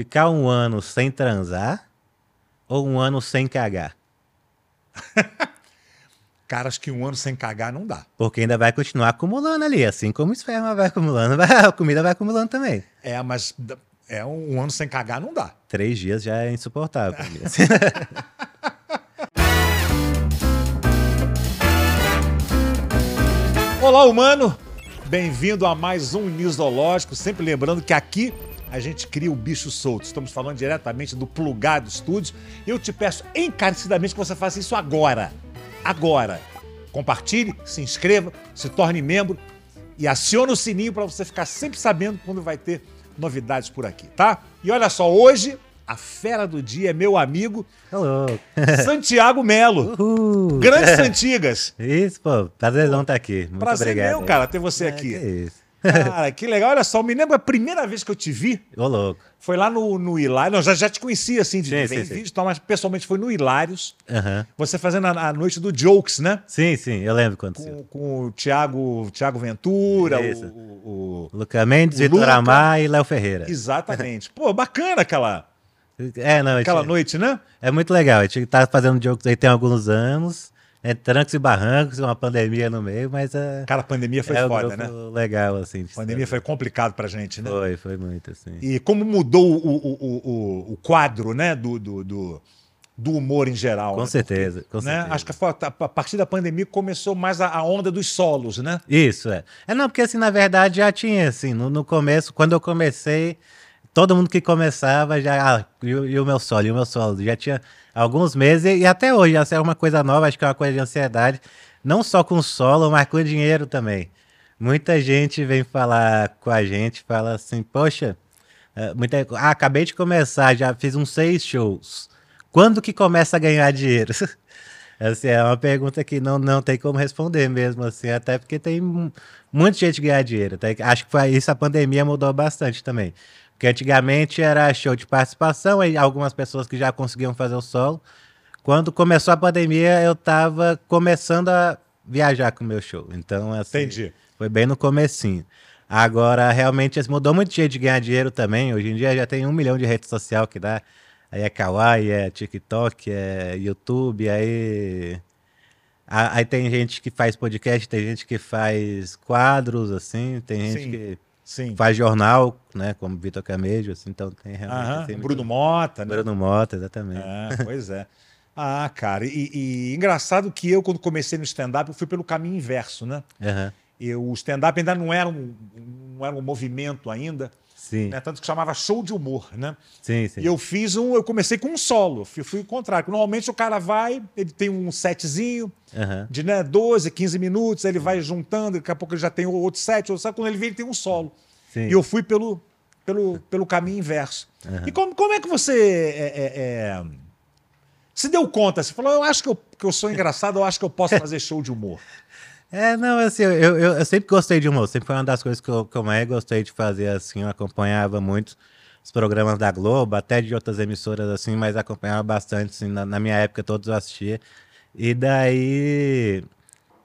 Ficar um ano sem transar ou um ano sem cagar? Cara, acho que um ano sem cagar não dá. Porque ainda vai continuar acumulando ali, assim como o esperma vai acumulando, vai- a comida vai acumulando também. É, mas é um, um ano sem cagar não dá. Três dias já é insuportável. assim. Olá, humano! Bem-vindo a mais um Nisológico. Sempre lembrando que aqui a gente cria o bicho solto. Estamos falando diretamente do Plugado Studios. Eu te peço encarecidamente que você faça isso agora. Agora. Compartilhe, se inscreva, se torne membro e acione o sininho para você ficar sempre sabendo quando vai ter novidades por aqui, tá? E olha só, hoje a fera do dia é meu amigo Alô. Santiago Melo. Uhul. Grandes Antigas. Isso, pô. Prazerzão estar aqui. Muito Prazer obrigado. meu, cara, ter você É, aqui. que isso. Cara, que legal. Olha só, me lembro a primeira vez que eu te vi Ô, louco. foi lá no, no Hilários. Não, já, já te conhecia assim de Sim, sim, vídeo, tal, mas pessoalmente foi no Hilários. Aham. Você fazendo a, a noite do Jokes, né? Sim, sim, eu lembro quando. Com, com o Thiago, Thiago Ventura, Isso. o, o- Luca Mendes, O Vitor Luca- Amar e Léo Ferreira. Exatamente. Pô, bacana aquela, É, não, aquela noite, né? é muito legal. A gente tá fazendo jogos aí tem alguns anos. É trancos e barrancos, uma pandemia no meio, mas é, Cara, a pandemia foi é foda, né? legal, assim. A pandemia foi complicado pra gente, né? Foi, foi muito, assim. E como mudou o, o, o, o, quadro, né? Do, do, do, do humor em geral. Com né? certeza, com né? certeza. Acho que a, partir da pandemia começou mais a, a onda dos solos, né? Isso, é. É não, porque assim, na verdade já tinha, assim, no, no começo, quando eu comecei, todo mundo que começava já, ah, e, e o meu solo, e o meu solo, já tinha alguns meses, e, e até hoje, essa é uma coisa nova, acho que é uma coisa de ansiedade, não só com solo, mas com dinheiro também. Muita gente vem falar com a gente, fala assim, poxa, é, muita, ah, acabei de começar, já fiz uns seis shows. Quando que começa a ganhar dinheiro? Assim, é uma pergunta que não, não tem como responder mesmo, assim, até porque tem mu- muita gente que ganha dinheiro. tá? Acho que foi isso, a pandemia mudou bastante também. Porque antigamente era show de participação, aí algumas pessoas que já conseguiam fazer o solo. Quando começou a pandemia, eu tava começando a viajar com o meu show. Então, assim, Entendi. foi bem no comecinho. Agora, realmente, assim, mudou muito jeito de ganhar dinheiro também. Hoje em dia já tem um milhão de rede social que dá. Aí é Kawaii, é TikTok, é YouTube, aí... Aí tem gente que faz podcast, tem gente que faz quadros, assim, tem gente Sim. que Sim. faz jornal, né, como Vitor Camejo, assim, então tem realmente... Aham, assim, muito- Bruno Mota, né? Bruno Mota, exatamente. É, pois é. Ah, cara, e, e engraçado que eu, quando comecei no stand-up, eu fui pelo caminho inverso, né? Aham, Eu, o stand-up ainda não era, um, não era um movimento ainda, Sim, né? tanto que chamava show de humor, né? sim, sim. E eu fiz um, eu comecei com um solo, fui, fui o contrário. Normalmente o cara vai, ele tem um setzinho Aham, de né, 12, 15 minutos, aí ele vai juntando, daqui a pouco ele já tem outro set, outro set, quando ele vem ele tem um solo. sim. E eu fui pelo, pelo, pelo caminho inverso. Aham. E como, como é que você é, é, é, se deu conta? Você falou, eu acho que eu, que eu sou engraçado, eu acho que eu posso fazer show de humor. É, não, assim, eu, eu, eu sempre gostei de humor, sempre foi uma das coisas que eu, que eu mais gostei de fazer, assim, eu acompanhava muito os programas da Globo, até de outras emissoras, assim, mas acompanhava bastante, assim, na, na minha época todos eu assistia, e daí...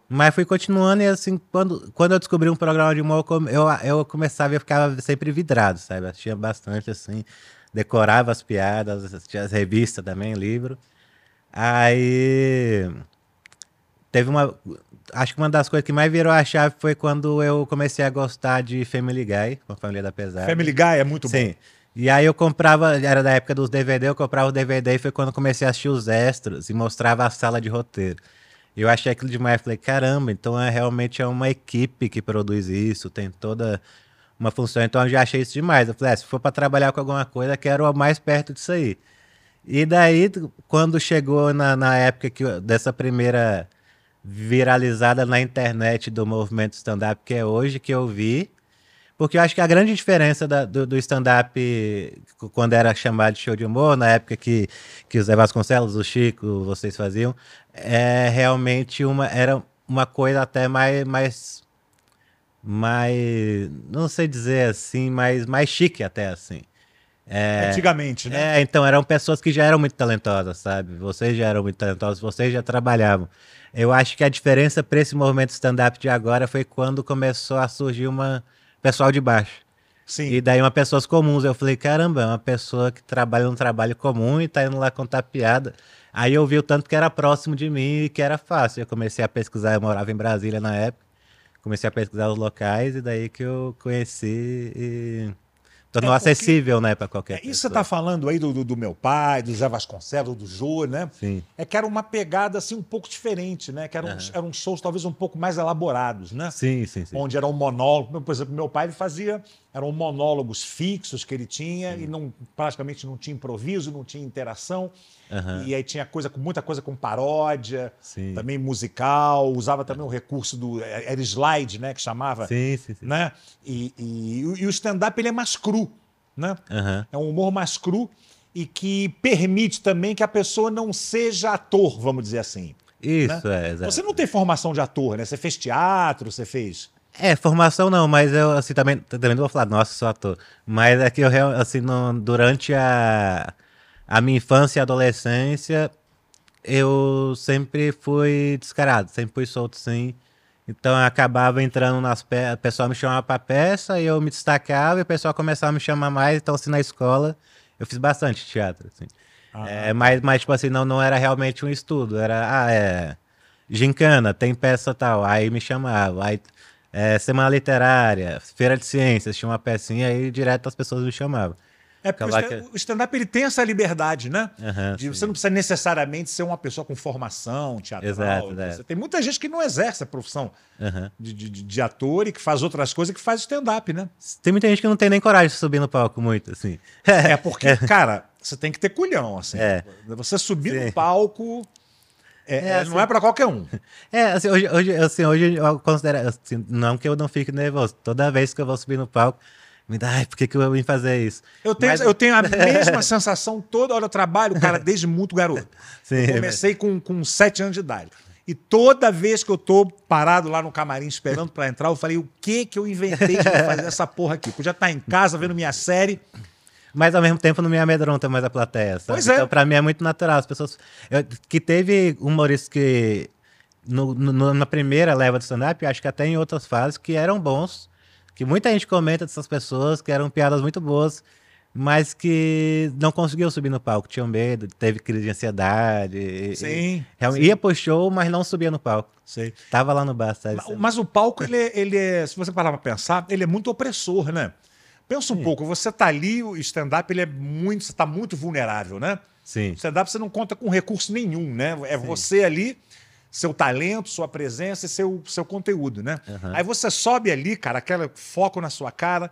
Mas fui continuando e, assim, quando, quando eu descobri um programa de humor, eu eu começava e eu ficava sempre vidrado, sabe, assistia bastante, assim, decorava as piadas, assistia as revistas também, livro, aí... Teve uma. Acho que uma das coisas que mais virou a chave foi quando eu comecei a gostar de Family Guy, com a família da pesada. Family Guy é muito bom. Sim. E aí eu comprava, era da época dos DVD, eu comprava o DVD e foi quando eu comecei a assistir os extras e mostrava a sala de roteiro. Eu achei aquilo demais, falei, caramba, então é realmente é uma equipe que produz isso, tem toda uma função. Então eu já achei isso demais. Eu falei, ah, se for para trabalhar com alguma coisa, quero o mais perto disso aí. E daí, quando chegou na, na época que, dessa primeira viralizada na internet do movimento stand-up que é hoje, que eu vi, porque eu acho que a grande diferença da- do, do stand-up, quando era chamado de show de humor, na época que, que o Zé Vasconcelos, o Chico, vocês faziam, é realmente uma, era uma coisa até mais, mais, mais, não sei dizer assim, mas mais chique até assim. É, Antigamente, né? é, então eram pessoas que já eram muito talentosas, sabe? Vocês já eram muito talentosos, vocês já trabalhavam. Eu acho que a diferença para esse movimento stand-up de agora foi quando começou a surgir uma pessoal de baixo. Sim. E daí uma pessoas comuns. Eu falei, caramba, é uma pessoa que trabalha num trabalho comum e tá indo lá contar piada. Aí eu vi o tanto que era próximo de mim e que era fácil. Eu comecei a pesquisar, eu morava em Brasília na época. Comecei a pesquisar os locais e daí que eu conheci e tornou É porque- acessível, né, para qualquer É, pessoa. isso você está falando aí do, do, do meu pai, do Zé Vasconcelos, do Jô, né? Sim. É que era uma pegada assim um pouco diferente, né? Que eram, Aham. eram shows talvez um pouco mais elaborados, né? Sim, sim, sim. Onde era um monólogo. Por exemplo, meu pai ele fazia. Eram monólogos fixos que ele tinha e não, praticamente não tinha improviso, não tinha interação. Aham. E aí tinha coisa com muita coisa com paródia, Sim. também musical, usava também o recurso do. Era slide, né? Que chamava. Sim, sim, sim. Né? E, e, e o stand-up ele é mais cru, né? Aham. É um humor mais cru e que permite também que a pessoa não seja ator, vamos dizer assim. Isso, é, exato. Você não tem formação de ator, né? Você fez teatro, você fez. É, formação não, mas eu assim também, também não vou falar, nossa, sou ator. Mas é que eu assim, no- durante a, a minha infância e adolescência, eu sempre fui descarado, sempre fui solto sim. Então eu acabava entrando nas peças, o pessoal me chamava pra peça e eu me destacava e o pessoal começava a me chamar mais. Então, assim, na escola, eu fiz bastante teatro, assim. É, mas, mas, tipo assim, não, não era realmente um estudo, era, ah, é, gincana, tem peça tal, aí me chamava, aí, é, semana literária, feira de ciências, tinha uma pecinha, aí direto as pessoas me chamavam. É porque o stand-up ele tem essa liberdade, né? Aham, De você não precisa necessariamente ser uma pessoa com formação teatral. Exato, Você é. Tem muita gente que não exerce a profissão Aham. de, de, de- de ator e que faz outras coisas que faz stand-up, né? Tem muita gente que não tem nem coragem de subir no palco muito, assim. É porque, cara, você tem que ter culhão, assim. É. Você subir Sim. no palco é- É, é- assim- não é pra qualquer um. É, assim, hoje, hoje, assim, hoje eu considero, assim, não que eu não fique nervoso, toda vez que eu vou subir no palco, me dá, ai, por que, que eu vim fazer isso? Eu tenho, Mas- eu tenho a mesma sensação toda hora. Eu trabalho, cara, desde muito garoto. Sim, comecei com, com sete anos de idade. E toda vez que eu tô parado lá no camarim esperando pra entrar, eu falei, o que que eu inventei de fazer essa porra aqui? Podia estar em casa vendo minha série. Mas ao mesmo tempo não me amedronta mais a plateia, sabe? Pois é. Então, pra mim é muito natural. As pessoas. eu- que teve humoristas que. No, no- na primeira leva do stand-up, acho que até em outras fases, que eram bons. Que muita gente comenta dessas pessoas, que eram piadas muito boas, mas que não conseguiu subir no palco. Tinham medo, teve crise de ansiedade. e- e- Sim, Ia pro show, mas não subia no palco. Sei. Tava lá no bar, sabe? Ma- Mas o palco, ele, é- ele é, se você parar pra pensar, ele é muito opressor, né? Pensa um pouco, você tá ali, o stand-up, ele é muito, você tá muito vulnerável, né? Sim. O stand-up você não conta com recurso nenhum, né? É você ali, seu talento, sua presença e seu, seu conteúdo, né? Aí você sobe ali, cara, aquele foco na sua cara,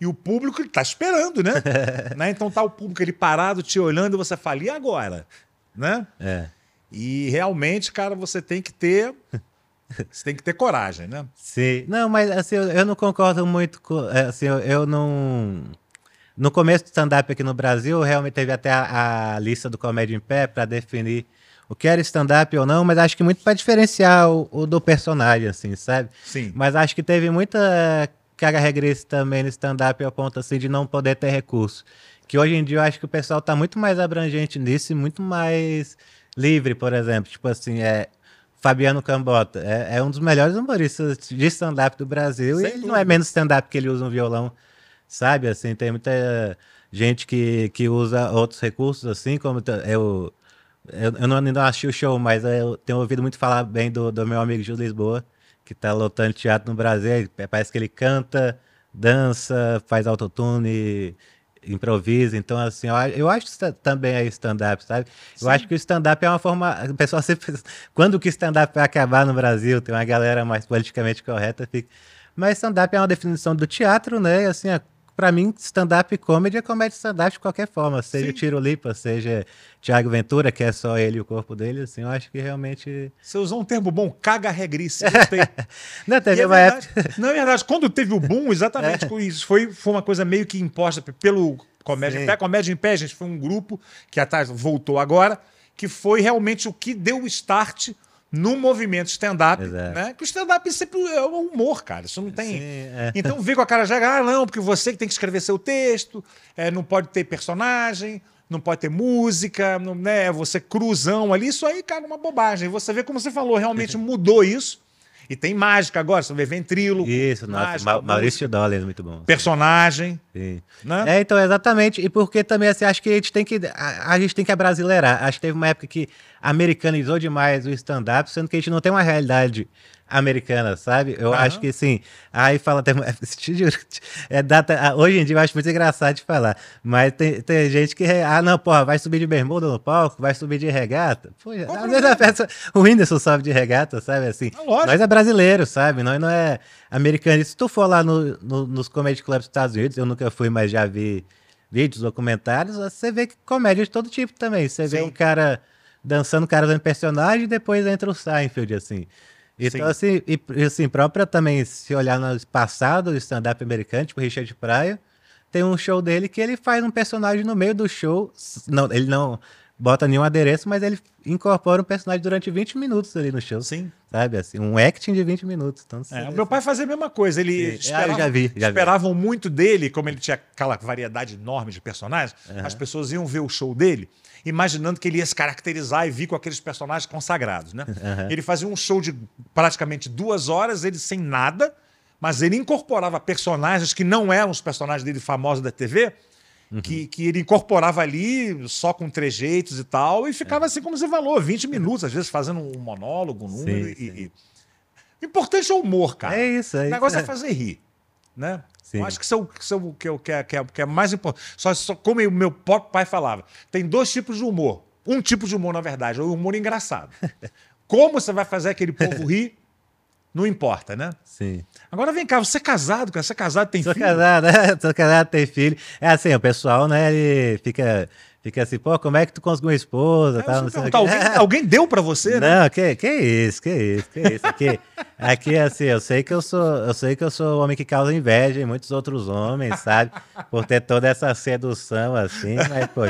e o público ele tá esperando, né? né? Então tá o público ali parado, te olhando, e você fala, e agora? Né? É. E realmente, cara, você tem que ter. Você tem que ter coragem, né? Sim. Não, mas assim, eu, eu não concordo muito com. é, Assim, eu, eu não. No começo do stand-up aqui no Brasil, realmente teve até a, a lista do Comédia em Pé para definir o que era stand-up ou não, mas acho que muito para diferenciar o, o do personagem, assim, sabe? Sim. Mas acho que teve muita caga regressa também no stand-up ao ponto assim de não poder ter recurso. Que hoje em dia eu acho que o pessoal tá muito mais abrangente nisso e muito mais livre, por exemplo. Tipo assim, é. Fabiano Cambota é, é um dos melhores humoristas de stand-up do Brasil Sem e ele não dúvida. é menos stand-up que ele usa um violão, sabe? Assim, tem muita gente que, que usa outros recursos, assim, como eu. Eu, eu não, não assisti o show, mas eu tenho ouvido muito falar bem do, do meu amigo Gil Lisboa, que tá lotando teatro no Brasil. Ele- Parece que ele canta, dança, faz autotune, improvisa. Então, assim, eu, eu acho que também é stand-up, sabe? Eu acho que o stand-up é uma forma. O pessoal sempre. Quando que stand-up vai acabar no Brasil? Tem uma galera mais politicamente correta. Fica... Mas stand-up é uma definição do teatro, né? Assim, a- pra mim, stand-up comedy é comédia stand-up de qualquer forma. Seja Sim. o Tiro Lipa, seja Tiago Ventura, que é só ele e o corpo dele. Assim, eu acho que realmente. Você usou um termo bom, caga regrice. Gostei. Não, E teve é uma verdade. época. Não, é verdade. Quando teve o boom, É. exatamente com isso. Foi, foi uma coisa meio que imposta pelo Comédia em Sim. Pé. Comédia em Pé, gente, foi um grupo que atrás voltou agora, que foi realmente o que deu o start no movimento stand-up. Exato. Né? Que o stand-up sempre é o humor, cara. Isso não tem. Sim, é. Então vem com a cara já, ah, não, porque você que tem que escrever seu texto, é, não pode ter personagem, não pode ter música, não, né, você cruzão ali, isso aí, cara, é uma bobagem. Você vê como você falou, realmente mudou isso. E tem mágica agora, você vê ventríloco. Isso, nossa, mágica, Ma- Maurício música, Dollar, muito bom. Personagem, Sim. né? É, então, exatamente. E porque também, assim, acho que a gente tem que. A, a gente tem que abrasileirar. Acho que teve uma época que americanizou demais o stand-up, sendo que a gente não tem uma realidade americana, sabe? Eu Aham. acho que sim. Aí fala até. te juro, É data, ah, hoje em dia eu acho muito engraçado de falar. Mas tem, tem gente que. Ah, não, porra, vai subir de bermuda no palco, vai subir de regata. Pô, às Qual vezes a peça, o Whindersson sobe de regata, sabe? Assim, É lógico. nós é brasileiro, sabe? Nós não é americano. E se tu for lá no, no- nos comedy clubs dos Estados Unidos, eu nunca fui, mas já vi vídeos, documentários, você vê que comédia de todo tipo também. Você vê Sim. um cara dançando, o cara fazendo personagem, e depois entra o Seinfeld, assim. Então, Sim. assim, e, assim, própria também, se olhar no passado do stand-up americano, tipo Richard Pryor, tem um show dele que ele faz um personagem no meio do show. Não, ele não bota nenhum adereço, mas ele incorpora um personagem durante 20 minutos ali no show. Sim. Sabe, assim, um acting de 20 minutos. Então, É, meu pai fazia a mesma coisa. Ele Sim. Ah, já vi, já vi. esperavam muito dele, como ele tinha aquela variedade enorme de personagens, as pessoas iam ver o show dele, imaginando que ele ia se caracterizar e vir com aqueles personagens consagrados, né? Ele fazia um show de praticamente duas horas, ele sem nada, mas ele incorporava personagens que não eram os personagens dele famosos da TV. Que, que ele incorporava ali só com trejeitos e tal, e ficava assim como você falou, 20 minutos, às vezes fazendo um monólogo, um número. Sim, e- sim. e- O importante é o humor, cara. É isso, é O negócio é, é. fazer rir, né? Sim. Eu acho que isso é o que, que, é, que, é, que é mais importante. Só, só como o meu próprio pai falava, tem dois tipos de humor. Um tipo de humor, na verdade, é o humor engraçado. Como você vai fazer aquele povo rir, não importa, né? Sim. Agora vem cá, você é casado, cara? Você é casado, tem Sou filho? casado, né? Sou casado, tenho filho. É assim, o pessoal, né, ele fica, fica assim, pô, como é que tu conseguiu uma esposa? É, tal, não sei alguém, alguém deu pra você, né? Não, que, que isso, que isso, que isso. Aqui, aqui, assim, eu sei que eu sou, eu sei que eu sou o homem que causa inveja em muitos outros homens, sabe? Por ter toda essa sedução, assim, mas, pô,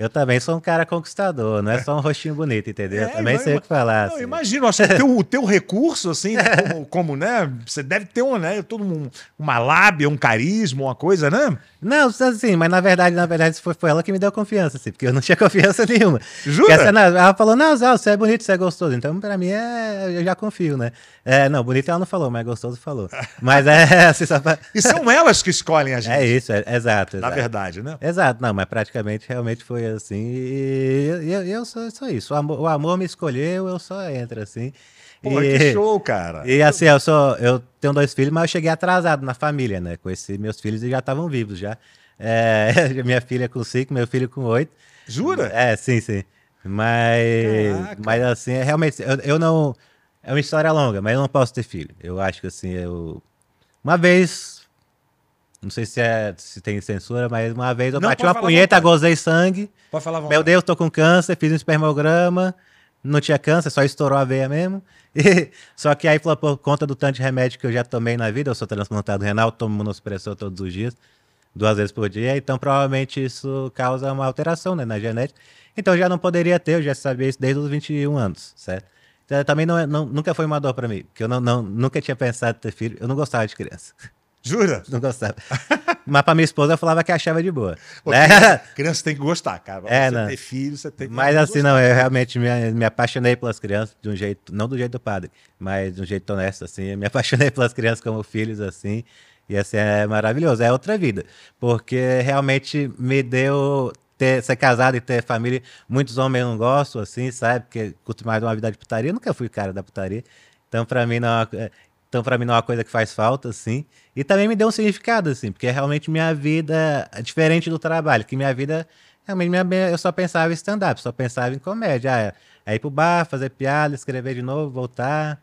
eu também sou um cara conquistador, não é só um rostinho bonito, entendeu? É, eu também sei o que falar. Não, assim. imagino, acho que o teu, teu recurso, assim, né, como, como, né? Você deve ter um, né? Todo um, uma lábia, um carisma, uma coisa, né? Não, assim, mas na verdade, na verdade, foi, foi ela que me deu confiança, assim, porque eu não tinha confiança nenhuma. Jura? Essa- ela falou, não, Zé, você é bonito, você é gostoso. Então, pra mim, é, eu já confio, né? É, não, bonito ela não falou, mas gostoso falou. Mas é, assim, só pra... E são elas que escolhem a gente, É isso, é, exato, na exato. verdade, né? Exato, não, mas praticamente realmente foi assim. E eu, eu, sou, sou isso. O amor, o amor me escolheu, eu só entro assim. Pô, e, que show, cara. E assim, eu sou. Eu tenho dois filhos, mas eu cheguei atrasado na família, né? Conheci meus filhos e já estavam vivos já. É, minha filha com cinco, meu filho com oito. Jura? É, sim, sim. Mas, Caraca. mas assim, é realmente, eu, eu não. É uma história longa, mas eu não posso ter filho. Eu acho que assim, eu. Uma vez. Não sei se, é, se tem censura, mas uma vez eu Não, bati uma punheta, vontade. gozei sangue. Pode falar à Meu vontade. Deus, tô com câncer, fiz um espermograma. Não tinha câncer, só estourou a veia mesmo. E- só que aí, por por conta do tanto de remédio que eu já tomei na vida, eu sou transplantado renal, tomo imunossupressor todos os dias, duas vezes por dia, então provavelmente isso causa uma alteração né, na genética. Então eu já não poderia ter, eu já sabia isso desde os 21 anos, certo? Então, também não, é- não- nunca foi uma dor pra mim, porque eu não, não- nunca tinha pensado em ter filho, eu não gostava de criança. Jura? Não gostava. Mas pra minha esposa eu falava que achava de boa. Pô, né? criança, criança tem que gostar, cara. É, você não. ter filho, você tem que Mas gostar. assim, não, eu realmente me, me apaixonei pelas crianças de um jeito, não do jeito do padre, mas de um jeito honesto, assim. Eu me apaixonei pelas crianças como filhos, assim. E assim, é maravilhoso, é outra vida. Porque realmente me deu ter, ser casado e ter família. Muitos homens não gostam, assim, sabe? Porque curto mais uma vida de putaria. Eu nunca fui cara da putaria. Então, pra mim, não é uma, é, então, pra mim, não é uma coisa que faz falta, assim. E também me deu um significado, assim, porque realmente minha vida é diferente do trabalho, que minha vida, realmente, minha, eu só pensava em stand-up, só pensava em comédia. Ah, é ir pro bar, fazer piada, escrever de novo, voltar,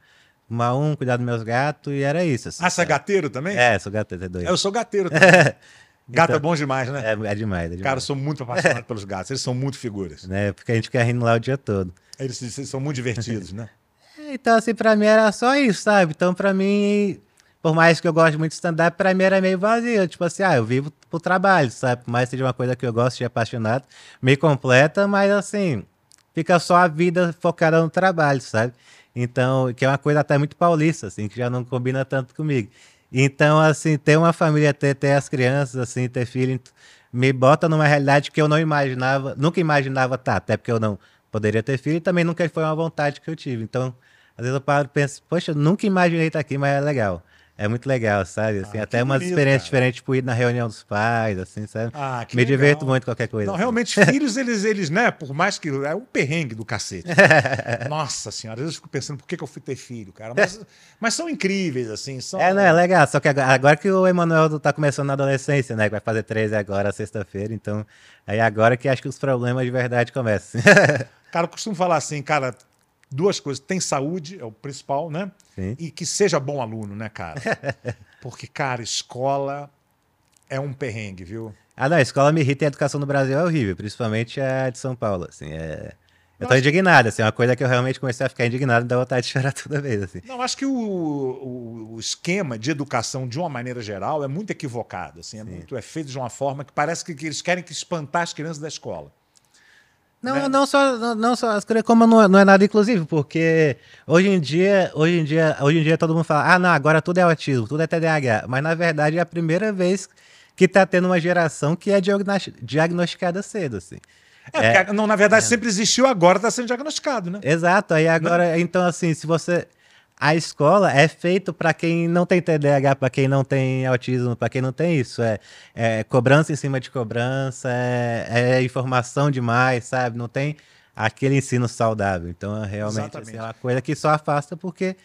uma um, cuidar dos meus gatos, e era isso. Assim, Ah, você é gateiro também? É, sou gato, é doido. Eu sou gateiro também. Gato é Então- bom demais, né? É, é demais, é demais. Cara, eu sou muito apaixonado pelos gatos. Eles são muito figuras. né? Porque a gente fica rindo lá o dia todo. Eles, eles são muito divertidos, né? Então, assim, pra mim era só isso, sabe? Então, pra mim, por mais que eu goste muito de stand-up, pra mim era meio vazio. Tipo assim, ah, eu vivo pro trabalho, sabe? Por mais que seja uma coisa que eu gosto, de apaixonado, meio completa, mas assim, fica só a vida focada no trabalho, sabe? Então, que é uma coisa até muito paulista, assim, que já não combina tanto comigo. Então, assim, ter uma família, ter, ter as crianças, assim, ter filho, me bota numa realidade que eu não imaginava, nunca imaginava estar, até porque eu não poderia ter filho e também nunca foi uma vontade que eu tive. Então, Às vezes eu paro e penso, poxa, eu nunca imaginei estar aqui, mas é legal. É muito legal, sabe? Assim, Ah, até umas bonito, experiências cara. diferentes, tipo ir na reunião dos pais, assim, sabe? Ah, que Me legal. diverto muito com qualquer coisa. Não, assim. realmente, filhos, eles, eles, né? Por mais que. É um perrengue do cacete. Nossa senhora, às vezes eu fico pensando, por que, que eu fui ter filho, cara? Mas, mas são incríveis, assim. São... É, não, é legal. Só que agora, agora que o Emanuel tá começando na adolescência, né? Que vai fazer 13 agora, sexta-feira. Então, aí agora que acho que os problemas de verdade começam. Cara, eu costumo falar assim, cara, duas coisas. Tem saúde, é o principal, né? Sim. E que seja bom aluno, né, cara? Porque, cara, escola é um perrengue, viu? ah, não, a escola me irrita e a educação no Brasil é horrível, principalmente a de São Paulo, assim. É... Eu tô indignado, assim, é uma coisa que eu realmente comecei a ficar indignado e dá vontade de chorar toda vez, assim. Não, acho que o, o- o esquema de educação, de uma maneira geral, é muito equivocado. Assim, é, muito, é feito de uma forma que parece que, que eles querem que espantar as crianças da escola. Não, Né? não só, não, não só as como não é, não é nada inclusivo, porque hoje em dia, hoje em dia, hoje em dia todo mundo fala, ah, não, agora tudo é autismo, tudo é TDAH, mas na verdade é a primeira vez que tá tendo uma geração que é diagnosti- diagnosticada cedo, assim. É, porque, não, na verdade, sempre existiu, agora está sendo diagnosticado, né? Exato, aí agora, então assim, se você a escola é feito para quem não tem TDAH, para quem não tem autismo, para quem não tem isso, é, é cobrança em cima de cobrança, é, é informação demais, sabe? Não tem aquele ensino saudável. Então, é realmente assim, é uma coisa que só afasta porque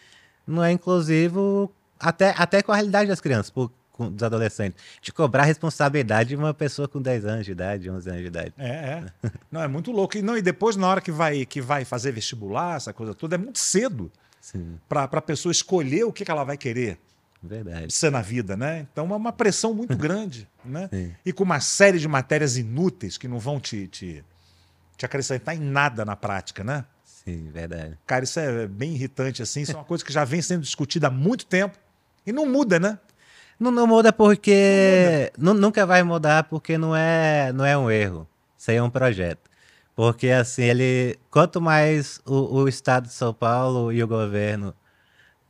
não é inclusivo até, até com a realidade das crianças, por- com- dos adolescentes. De cobrar responsabilidade de uma pessoa com 10 anos de idade, 11 anos de idade. É, é. Não, é muito louco. E, não, e depois, na hora que vai, que vai fazer vestibular, essa coisa toda, é muito cedo para a pessoa escolher o que, que ela vai querer verdade. ser na vida, né? Então é uma pressão muito grande, né? Sim. E com uma série de matérias inúteis que não vão te, te, te acrescentar em nada na prática, né? Sim, verdade. Cara, isso é bem irritante, assim. Isso é uma coisa que já vem sendo discutida há muito tempo e não muda, né? Não, não muda porque. nu- nunca vai mudar porque não é, não é um erro. Isso aí é um projeto. Porque, assim, ele. Quanto mais o, o Estado de São Paulo e o governo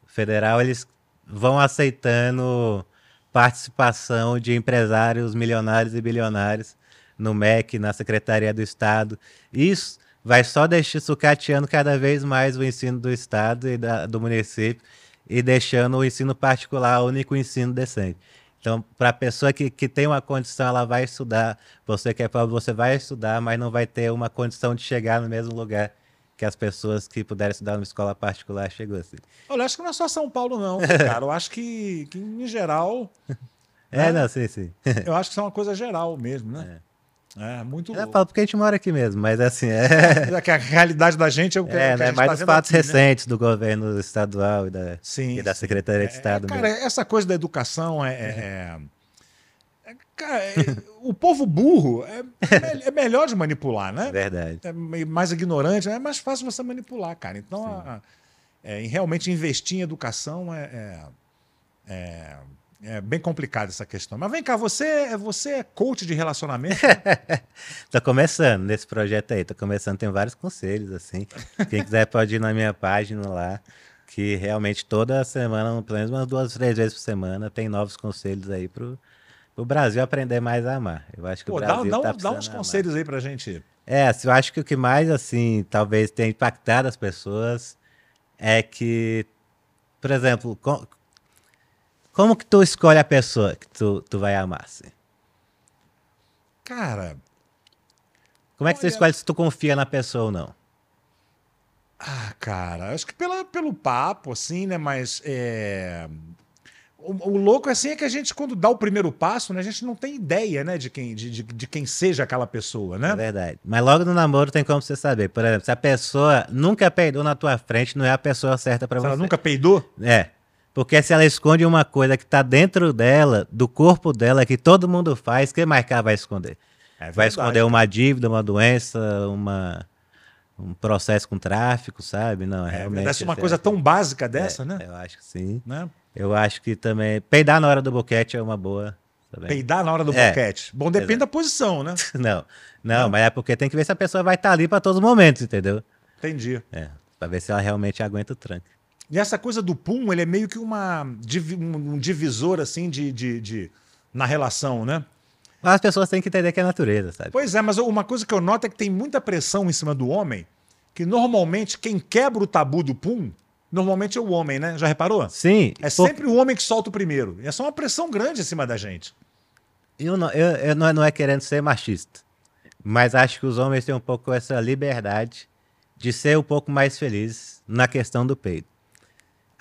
federal, eles vão aceitando participação de empresários milionários e bilionários no MEC, na Secretaria do Estado. Isso vai só deixar sucateando cada vez mais o ensino do Estado e da- do município e deixando o ensino particular o único ensino decente. Então, para a pessoa que, que tem uma condição, ela vai estudar. Você que é pobre, você vai estudar, mas não vai ter uma condição de chegar no mesmo lugar que as pessoas que puderam estudar numa escola particular chegou assim. Olha, eu acho que não é só São Paulo, não, cara. Eu acho que, que em geral, É, É? não, sim, sim. eu acho que isso é uma coisa geral mesmo, né? É, muito Eu louco. falo porque a gente mora aqui mesmo, mas assim, é. É que a realidade da gente é o que, É, que né? a Mais tá os fatos aqui, né? recentes do governo estadual e da, Sim, e da. Secretaria de É, Estado. cara, mesmo. essa coisa da educação é. é- é- é- cara, é- o povo burro é, é me- é melhor de manipular, né? Verdade. É mais ignorante, é mais fácil você manipular, cara. Então, a- é, em realmente investir em educação é, é, é- é bem complicado essa questão. Mas vem cá, você, você é coach de relacionamento? Tô começando nesse projeto aí, tô começando, tem vários conselhos, assim. Quem quiser pode ir na minha página lá, que realmente toda semana, pelo menos umas duas, três vezes por semana, tem novos conselhos aí pro, pro Brasil aprender mais a amar. Eu acho que Pô, o dá, Brasil dá, um- tá dá uns amar. conselhos aí pra gente. É, eu acho que o que mais, assim, talvez tenha impactado as pessoas é que, por exemplo, como que tu escolhe a pessoa que tu, tu vai amar, assim? Cara, Como é que tu Olha- escolhe se tu confia na pessoa ou não? Ah, cara, acho que pela, pelo papo, assim, né? Mas é... o, o louco assim é que a gente, quando dá o primeiro passo, né, a gente não tem ideia, né, de quem, de, de, de quem seja aquela pessoa, É né? verdade. Mas logo no namoro tem como você saber. Por exemplo, se a pessoa nunca peidou na tua frente, não é a pessoa certa pra Se você. ela nunca peidou, É. Porque se ela esconde uma coisa que tá dentro dela, do corpo dela, que todo mundo faz, que mais que ela vai esconder? É vai esconder uma dívida, uma doença, uma, um processo com tráfico, sabe? Não, é, é, realmente. deve ser uma coisa é- tão básica é, dessa, né? Eu acho que sim. né? Eu acho que também. Peidar na hora do boquete é uma boa. Também. Peidar na hora do É. boquete. Bom, depende da posição, né? Não, não, Não? mas é porque tem que ver se a pessoa vai estar ali para todos os momentos, entendeu? Entendi. É, pra ver se ela realmente aguenta o tranco. E essa coisa do pum, ele é meio que uma, um divisor, assim, de, de, de- na relação, né? Mas as pessoas têm que entender que é natureza, sabe? Pois é, mas uma coisa que eu noto é que tem muita pressão em cima do homem, que normalmente quem quebra o tabu do pum normalmente é o homem, né? Já reparou? Sim. É por- sempre o homem que solta o primeiro. E é só uma pressão grande em cima da gente. Eu não, eu, eu não, é- não é querendo ser machista, mas acho que os homens têm um pouco essa liberdade de ser um pouco mais felizes na questão do peido.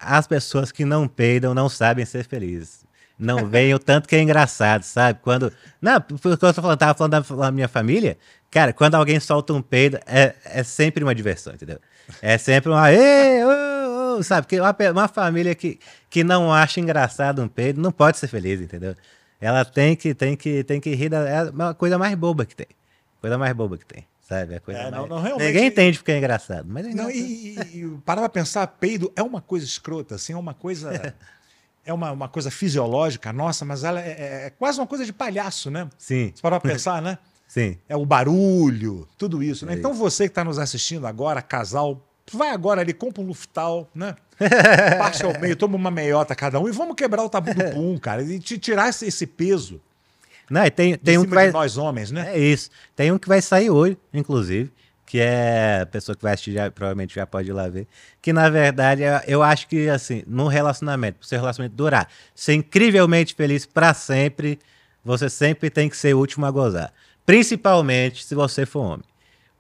As pessoas que não peidam não sabem ser felizes. Não veem o tanto que é engraçado, sabe? Quando. Não, porque eu tô falando, tava falando da, minha família. Cara, quando alguém solta um peido, é, é sempre uma diversão, entendeu? É sempre uma. "Ê, ô, ô", sabe? Uma, uma família que, que não acha engraçado um peido não pode ser feliz, entendeu? Ela tem que, tem que, tem que rir da. É uma coisa mais boba que tem. Coisa mais boba que tem, sabe? É coisa É, não- mais- não, realmente- Ninguém entende porque é engraçado. Mas é Não, engraçado. e, e, e parar pra pensar, peido é uma coisa escrota, assim, é uma coisa. é uma, uma coisa fisiológica nossa, mas ela é, é- é quase uma coisa de palhaço, né? Sim, Você parar pra pensar, né? sim. É o barulho, tudo isso, né? É Então você que está nos assistindo agora, casal, vai agora ali, compra um Luftal, né? Parte ao meio, toma uma meiota cada um e vamos quebrar o tabu do pum, cara, e te tirar esse, esse peso Não, tem, tem um que vai. nós homens, né? É isso. Tem um que vai sair hoje, inclusive, que é a pessoa que vai assistir já, provavelmente já pode ir lá ver. Que na verdade eu- eu acho que assim, num relacionamento, para o seu relacionamento durar, ser incrivelmente feliz para sempre, você sempre tem que ser o último a gozar. Principalmente se você for homem.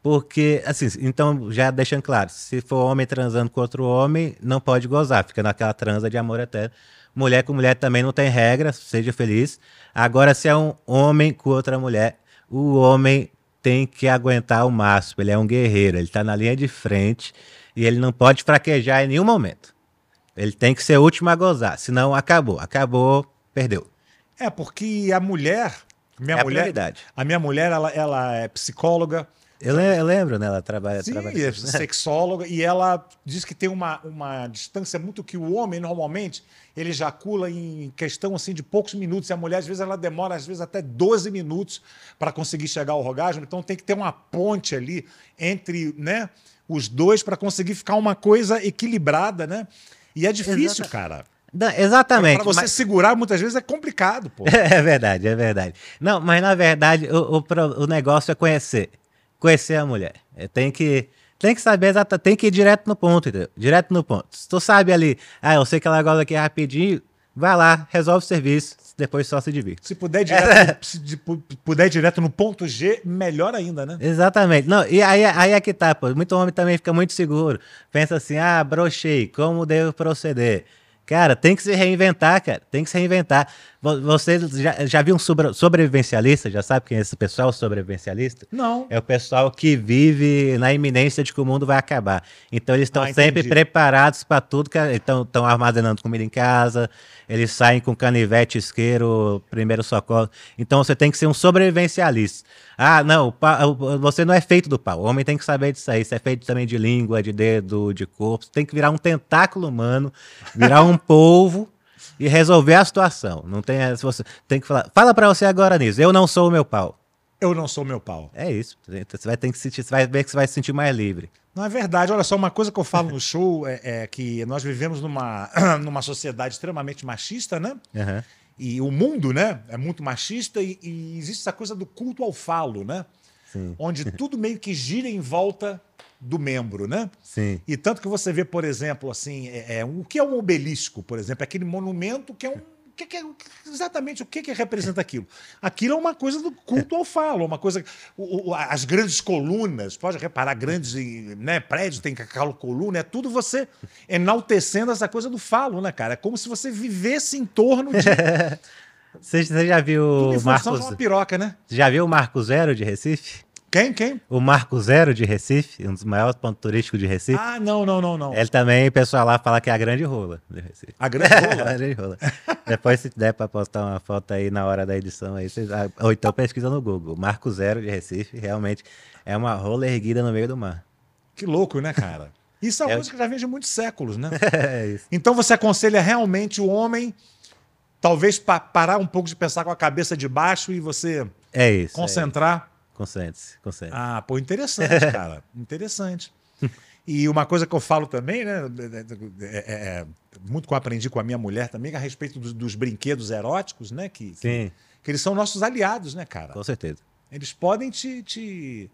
Porque, assim, então, já deixando claro, se for homem transando com outro homem, não pode gozar, fica naquela transa de amor eterno. Mulher com mulher também não tem regra, seja feliz. Agora, se é um homem com outra mulher, o homem tem que aguentar o máximo, ele é um guerreiro, ele tá na linha de frente e ele não pode fraquejar em nenhum momento. Ele tem que ser o último a gozar, senão acabou, acabou, perdeu. É, porque a mulher, minha É a mulher, prioridade. a minha mulher, ela, ela é psicóloga, Eu, le- eu lembro, né? Ela trabalha. Sim, trabalha é sexóloga, e ela diz que tem uma, uma distância muito que o homem, normalmente, ele ejacula em questão assim de poucos minutos, e a mulher, às vezes, ela demora, às vezes, até 12 minutos para conseguir chegar ao orgasmo. Então tem que ter uma ponte ali entre né, os dois para conseguir ficar uma coisa equilibrada, né? E é difícil, Exata- cara. Não, exatamente. Para você mas- segurar, muitas vezes, é complicado, pô. É verdade, é verdade. Não, mas na verdade o, o, o negócio é conhecer. Conhecer a mulher. Tem que, tem que saber exata, tem que ir direto no ponto, entendeu? Direto no ponto. Se tu sabe ali, ah, eu sei que ela gosta aqui rapidinho, vai lá, resolve o serviço, depois só se divirte. Se puder ir direto, se de- pu- puder ir direto no ponto G, melhor ainda, né? Exatamente. Não, e aí, aí é que tá, pô. Muito homem também fica muito seguro. Pensa assim, ah, brochei, como devo proceder? Cara, tem que se reinventar, cara. Tem que se reinventar. Vo- Você já, já viu um sobre- sobrevivencialista? Já sabe quem é esse pessoal sobrevivencialista? Não. É o pessoal que vive na iminência de que o mundo vai acabar. Então eles estão Ah, sempre preparados para tudo, estão armazenando comida em casa, eles saem com canivete, isqueiro, primeiro socorro. Então você tem que ser um sobrevivencialista. Ah, não, você não é feito do pau. O homem tem que saber disso aí. Você é feito também de língua, de dedo, de corpo. Você tem que virar um tentáculo humano, virar um polvo e resolver a situação. Não tem, se você tem que falar. Fala para você agora nisso. Eu não sou o meu pau. Eu não sou meu pau. É isso. Você vai ter que sentir, você vai ver que você vai se sentir mais livre. Não é verdade. Olha só, uma coisa que eu falo no show é, é que nós vivemos numa, numa sociedade extremamente machista, né? Aham. E o mundo, né, é muito machista e, e existe essa coisa do culto ao falo, né? Sim. Onde tudo meio que gira em volta do membro, né? Sim. E tanto que você vê, por exemplo, assim, é, é, o que é um obelisco, por exemplo, é aquele monumento que é um. que que é- exatamente o que, que representa aquilo? Aquilo é uma coisa do culto ao falo, uma coisa. o- o- as grandes colunas, pode reparar, grandes né, prédios tem aquela coluna, é tudo você enaltecendo essa coisa do falo, né, cara? É como se você vivesse em torno de. Você, você já viu o função Marco, de uma piroca, né? já viu o Marco Zero de Recife? Quem? Quem? O Marco Zero de Recife, um dos maiores pontos turísticos de Recife. Ah, não, não, não, não. Ele também, o pessoal lá fala que é a grande rola de Recife. A grande a rola. grande rola. Depois, se der pra postar uma foto aí na hora da edição, aí vocês, ah, ou então pesquisa no Google. Marco Zero de Recife, realmente é uma rola erguida no meio do mar. Que louco, né, cara? Isso é uma É. coisa que já vem de muitos séculos, né? é isso. Então você aconselha realmente o homem, talvez pa parar um pouco de pensar com a cabeça de baixo e você É isso. concentrar. É. Concentre-se, concentre Ah, pô, interessante, cara. interessante. E uma coisa que eu falo também, né? É, é- é muito que eu aprendi com a minha mulher também, a respeito dos, dos brinquedos eróticos, né? Que, que, Sim, que eles são nossos aliados, né, cara? com certeza. Eles podem te. te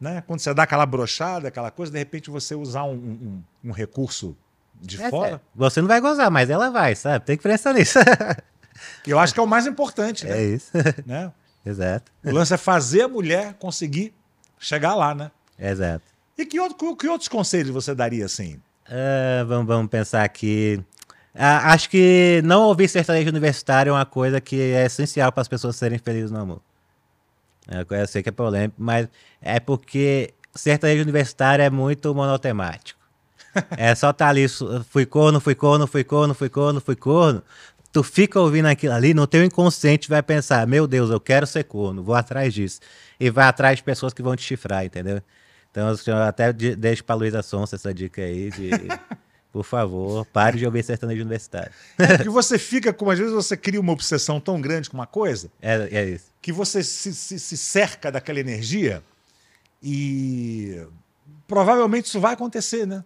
né? Quando você dá aquela brochada, aquela coisa, de repente você usar um, um- um recurso de É, fora. é. Você não vai gozar, mas ela vai, sabe? Tem que pensar nisso. Eu acho que é o mais importante, né? é isso. Né? Exato. O lance é fazer a mulher conseguir chegar lá, né? Exato. E que, outro- que outros conselhos você daria assim? Ah, vamos, vamos pensar aqui. Ah, acho que não ouvir sertanejo universitário é uma coisa que é essencial para as pessoas serem felizes no amor. É, Eu sei que é polêmico, mas é porque sertanejo universitário é muito monotemático. É só tá ali, fui corno, fui corno, fui corno, fui corno, fui corno. Tu fica ouvindo aquilo ali, no teu inconsciente vai pensar, meu Deus, eu quero ser corno, vou atrás disso. E vai atrás de pessoas que vão te chifrar, entendeu? Então eu até de- deixo pra Luísa Sonsa essa dica aí de, por favor, pare de ouvir sertanejo universitário. É porque você fica com, às vezes você cria uma obsessão tão grande com uma coisa É, é isso. que você se, se- se cerca daquela energia e provavelmente isso vai acontecer, né?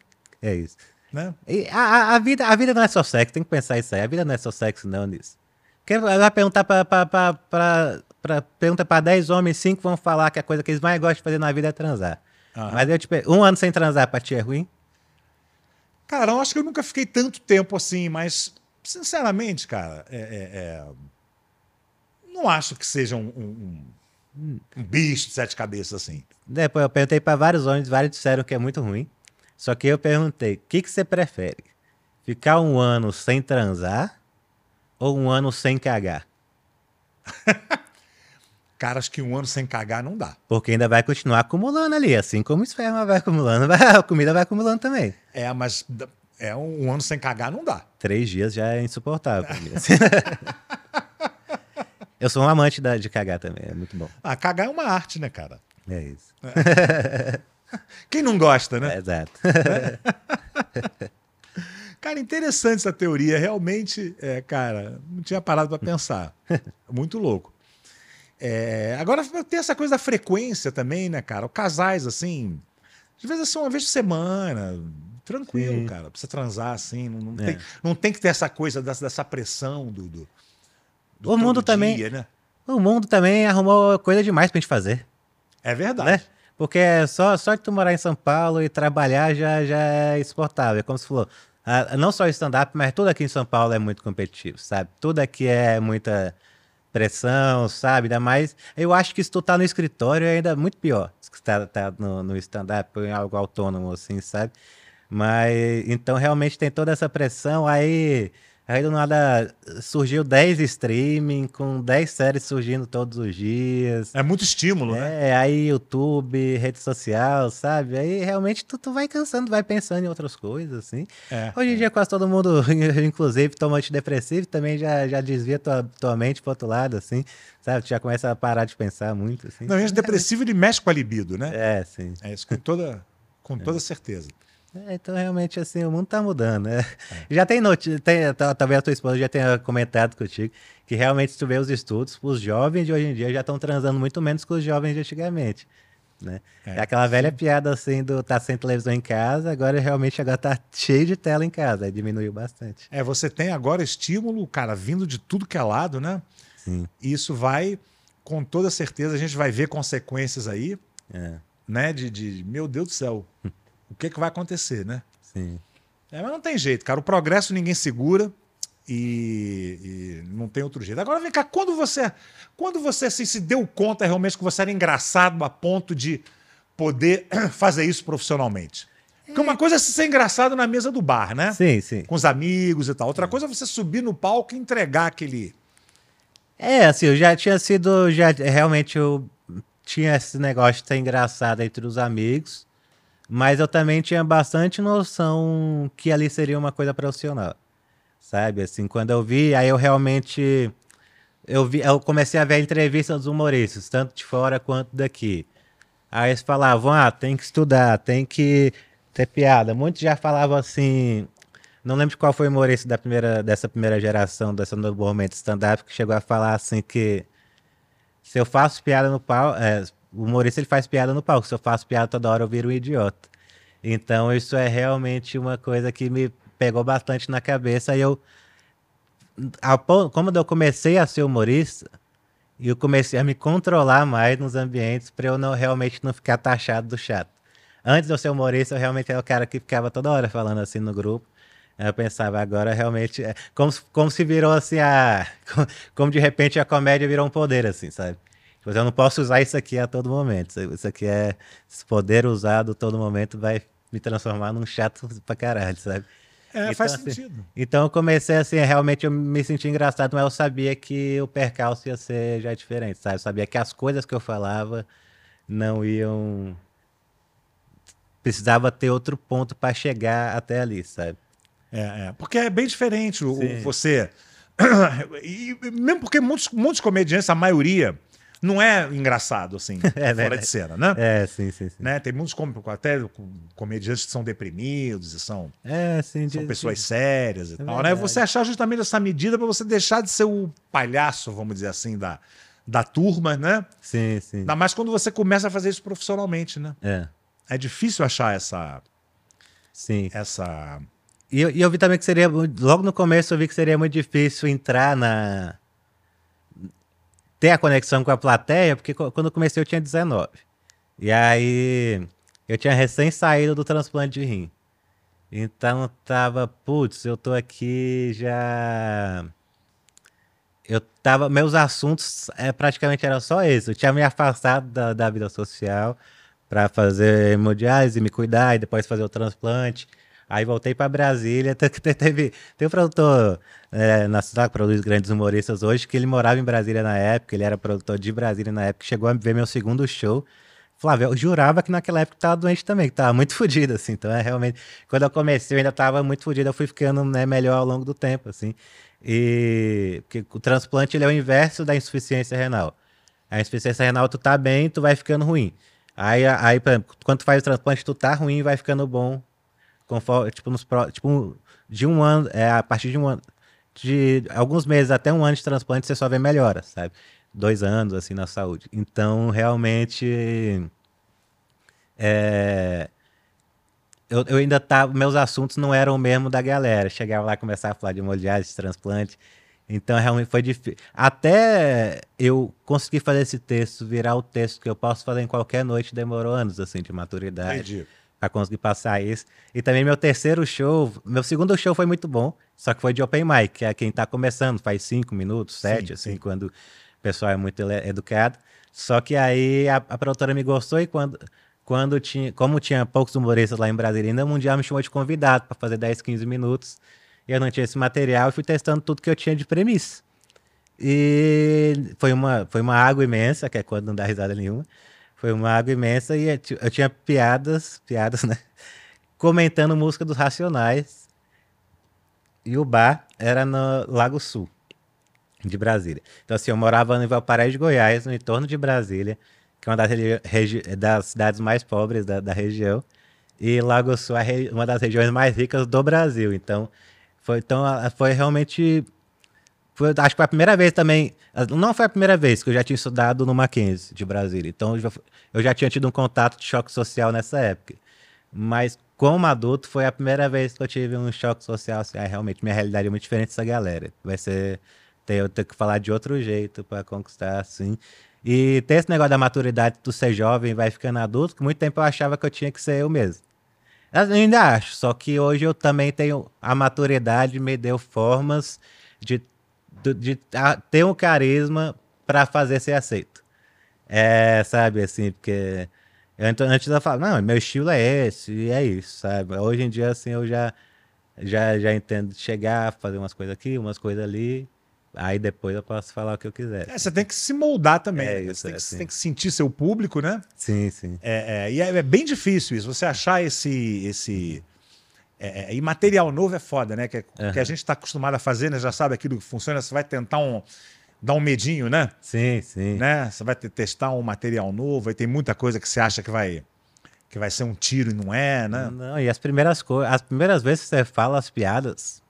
É isso. né? E a, a- vida, a vida não é só sexo, tem que pensar isso aí. A vida não é só sexo, não, nisso. Porque vai perguntar pra, pra, pra, pra, pra- pergunta pra 10 homens, 5 vão falar que a coisa que eles mais gostam de fazer na vida é transar. Mas eu te per- um ano sem transar pra ti é ruim? Cara, eu acho que eu nunca fiquei tanto tempo assim, mas, sinceramente, cara, é, é- é- não acho que seja um, um- um- um bicho de sete cabeças assim. Depois eu perguntei pra vários homens, vários disseram que é muito ruim. Só que eu perguntei, o que, que você prefere? Ficar um ano sem transar ou um ano sem cagar? Cara, acho que um ano sem cagar não dá. Porque ainda vai continuar acumulando ali, assim como o esperma vai acumulando, a comida vai acumulando também. É, mas é um, um ano sem cagar não dá. Três dias já é insuportável assim. eu sou um amante da- de cagar também, é muito bom. Ah, cagar é uma arte, né, cara? É isso. Quem não gosta, né? É, exato. Cara, interessante essa teoria. Realmente, é, cara, não tinha parado para pensar. Muito louco. É, agora tem essa coisa da frequência também, né, cara? Casais, assim, às vezes assim, uma vez por semana, tranquilo, Sim. cara. Precisa transar, assim, não, não É. tem, não tem que ter essa coisa dessa, dessa pressão do. do, do O mundo todo também- dia, né? o mundo também arrumou coisa demais pra gente fazer, É verdade. né? Porque é só, só de tu morar em São Paulo e trabalhar já, já é exportável. É como se falou, ah, não só stand-up, mas tudo aqui em São Paulo é muito competitivo, sabe? Tudo aqui é muita pressão, sabe? Ainda mais. Eu acho que se tu tá no escritório é ainda muito pior. Se tu tá, tá no, no stand-up em algo autônomo, assim, sabe? Mas então realmente tem toda essa pressão. Aí, aí do nada surgiu 10 streaming, com 10 séries surgindo todos os dias. É muito estímulo, né? É, aí YouTube, rede social, sabe? Aí realmente tu, tu vai cansando, vai pensando em outras coisas, assim. É, Hoje em dia quase todo mundo, inclusive, toma antidepressivo, também já, já desvia tua, tua mente pro outro lado, assim, sabe? Tu já começa a parar de pensar muito, assim. Não, gente depressivo ele mexe com a libido, né? É, sim. É isso com toda, com toda certeza. É, então, realmente, assim, o mundo tá mudando, né? Já tem notícia, tá- talvez a tua esposa já tenha comentado contigo, que realmente, se tu vê os estudos, os jovens de hoje em dia já estão transando muito menos que os jovens de antigamente, né? É, É, aquela velha piada, assim, do tá sem televisão em casa, agora realmente agora tá cheio de tela em casa, aí diminuiu bastante. É, você tem agora estímulo, cara, vindo de tudo que é lado, né? Sim, E isso vai, com toda certeza, a gente vai ver consequências aí, é, né? De, de meu Deus do céu, o que, que vai acontecer, né? sim. É, mas não tem jeito, cara. O progresso ninguém segura e, e não tem outro jeito. Agora vem cá, quando você, quando você assim, se deu conta realmente que você era engraçado a ponto de poder fazer isso profissionalmente? Porque uma coisa é ser engraçado na mesa do bar, né? Sim, sim. Com os amigos e tal. Outra coisa é você subir no palco e entregar aquele. É, assim, eu já tinha sido, já realmente eu tinha esse negócio de ser engraçado entre os amigos, mas eu também tinha bastante noção que ali seria uma coisa profissional, sabe? Assim, quando eu vi, aí eu realmente, eu vi, eu comecei a ver a entrevista dos humoristas, tanto de fora quanto daqui. Aí eles falavam, ah, tem que estudar, tem que ter piada. Muitos já falavam assim, não lembro qual foi o humorista da primeira, dessa primeira geração, dessa novo momento stand-up, que chegou a falar assim que se eu faço piada no palco, é, o humorista ele faz piada no palco, se eu faço piada toda hora eu viro um idiota. Então isso é realmente uma coisa que me pegou bastante na cabeça e eu, como eu comecei a ser humorista, eu comecei a me controlar mais nos ambientes para eu não realmente não ficar taxado do chato. Antes de eu ser humorista, eu realmente era o cara que ficava toda hora falando assim no grupo. Eu pensava, agora realmente. É como, como se virou assim a. Como de repente a comédia virou um poder, assim, sabe? Tipo, eu não posso usar isso aqui a todo momento. Isso aqui é. Esse poder usado a todo momento vai me transformar num chato pra caralho, sabe? É, Então, faz assim, sentido. Então eu comecei assim, realmente eu me senti engraçado, mas eu sabia que o percalço ia ser já diferente, sabe? Eu sabia que as coisas que eu falava não iam. Precisava ter outro ponto para chegar até ali, sabe? É, é, porque é bem diferente o, o você. e mesmo porque muitos, muitos comediantes, a maioria, não é engraçado, assim, É fora verdade. de cena, né? É, sim, sim, sim. né? Tem muitos com- até com- comediantes que são deprimidos e são, É, sim. são de- pessoas de- sérias e É tal, né? Você achar justamente essa medida para você deixar de ser o palhaço, vamos dizer assim, da, da turma, né? Sim, sim. Ainda mais quando você começa a fazer isso profissionalmente, né? É, É difícil achar essa. sim. essa... E eu, e eu vi também que seria. Logo no começo eu vi que seria muito difícil entrar na. Ter a conexão com a plateia, porque quando eu comecei eu tinha 19. E aí eu tinha recém saído do transplante de rim. Então tava, putz, eu tô aqui já. Eu tava. Meus assuntos é, praticamente eram só esse. Eu tinha me afastado da, da vida social para fazer hemodiálise, me cuidar e depois fazer o transplante. Aí voltei para Brasília. Teve, tem um produtor é, na cidade que produz grandes humoristas hoje, que ele morava em Brasília na época, ele era produtor de Brasília na época, chegou a ver meu segundo show. Flávio, eu jurava que naquela época tava doente também, que tava muito fodido, assim. Então, é realmente. Quando eu comecei, eu ainda tava muito fodido, eu fui ficando né, melhor ao longo do tempo, assim. E. Porque o transplante ele é o inverso da insuficiência renal. A insuficiência renal, tu tá bem, tu vai ficando ruim. Aí, aí por exemplo, quando tu faz o transplante, tu tá ruim vai ficando bom. Conforme, tipo, nos, tipo, de um ano, é, a partir de um ano, de alguns meses até um ano de transplante, você só vê melhora, sabe? Dois anos, assim, na saúde. Então, realmente, é, eu, eu ainda tava, meus assuntos não eram o mesmo da galera. Chegava lá começava a falar de hemodiálise, de transplante. Então, realmente foi difícil. Até eu conseguir fazer esse texto virar o texto que eu posso fazer em qualquer noite, demorou anos, assim, de maturidade Entendi. Para conseguir passar isso. E também meu terceiro show, meu segundo show foi muito bom, só que foi de open mic, que é quem tá começando, faz cinco minutos, sete, Sim, assim, sim. quando o pessoal é muito educado. Só que aí a, a produtora me gostou e quando, quando tinha, como tinha poucos humoristas lá em Brasília, ainda o Mundial me chamou de convidado para fazer 10, 15 minutos. E eu não tinha esse material e fui testando tudo que eu tinha de premissa. E foi uma, foi uma água imensa, que é quando não dá risada nenhuma. Foi uma água imensa e eu ti- eu tinha piadas, piadas, né? Comentando música dos Racionais. E o bar era no Lago Sul, de Brasília. Então, assim, eu morava em Valparaíso de Goiás, no entorno de Brasília, que é uma das, das cidades mais pobres da, da região. E Lago Sul é uma das regiões mais ricas do Brasil. Então, foi, então, foi realmente foi, acho que foi a primeira vez também. Não foi a primeira vez que eu já tinha estudado no Mackenzie de Brasília. Então eu já, eu já tinha tido um contato de choque social nessa época. Mas como adulto, foi a primeira vez que eu tive um choque social. Assim, ah, realmente, minha realidade é muito diferente dessa galera. Vai ser. Ter, eu ter que falar de outro jeito para conquistar, assim. E ter esse negócio da maturidade, tu ser jovem e vai ficando adulto, que muito tempo eu achava que eu tinha que ser eu mesmo. Eu ainda acho, só que hoje eu também tenho a maturidade, me deu formas de, de, de ter um carisma para fazer ser aceito. É, sabe, assim, porque eu, antes- eu falava, não, meu estilo é esse, e é isso, sabe? Hoje em dia, assim, eu já, já, já entendo chegar, fazer umas coisas aqui, umas coisas ali, aí depois eu posso falar o que eu quiser. É, você tem que se moldar também. É né? isso, você, tem é que, você assim. tem que sentir seu público, né? Sim, sim. É, é, e é, é bem difícil isso. Você achar esse. esse é, é, e material novo é foda, né? Que, é- que a gente está acostumado a fazer, né? Já sabe aquilo que funciona. Você vai tentar um. dar um medinho, né? Sim, sim. né? Você vai te- testar um material novo, aí tem muita coisa que você acha que vai. que vai ser um tiro e não é, né? Não, e as primeiras coisas, as primeiras vezes que você fala as piadas,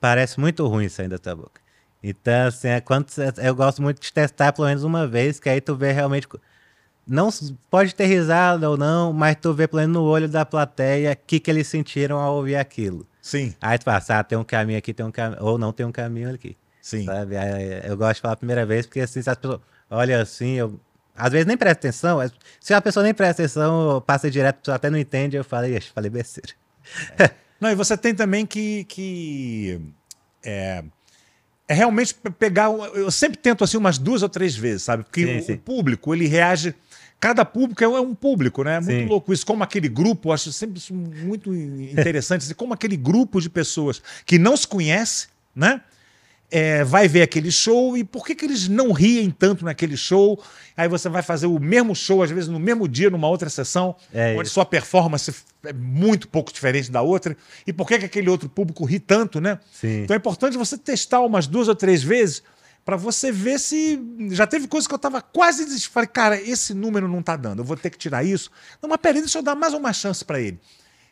parece muito ruim saindo da tua boca. Então, assim, é quando eu gosto muito de testar pelo menos uma vez, que aí tu vê realmente. Não pode ter risada ou não, mas tu vê pelo menos no olho da plateia o que, que eles sentiram ao ouvir aquilo. Sim, Aí tu fala, ah, tem um caminho aqui, tem um caminho. Ou não tem um caminho aqui. sim. Sabe? Aí, Eu gosto de falar a primeira vez, porque assim, se as pessoas olham assim, eu. Às vezes nem presta atenção. Se a pessoa nem presta atenção, passa direto, a pessoa até não entende, eu falei, "Ixi, falei besteira. Não, e você tem também que. que é, é realmente pe- pegar. Eu sempre tento assim umas duas ou três vezes, sabe? Porque Sim, o, sim. o público, ele reage. Cada público é um- é um público, né? É muito Sim. louco isso. Como aquele grupo, acho sempre muito interessante. assim, como aquele grupo de pessoas que não se conhece, né? É, vai ver aquele show e por que, que eles não riem tanto naquele show? Aí você vai fazer o mesmo show, às vezes no mesmo dia, numa outra sessão, É onde isso. sua performance é muito pouco diferente da outra. E por que, que aquele outro público ri tanto, né? Sim. Então é importante você testar umas duas ou três vezes para você ver se. Já teve coisa que eu tava quase desistindo. Falei, cara, esse número não tá dando, eu vou ter que tirar isso. Não, mas peraí, deixa eu dar mais uma chance para ele.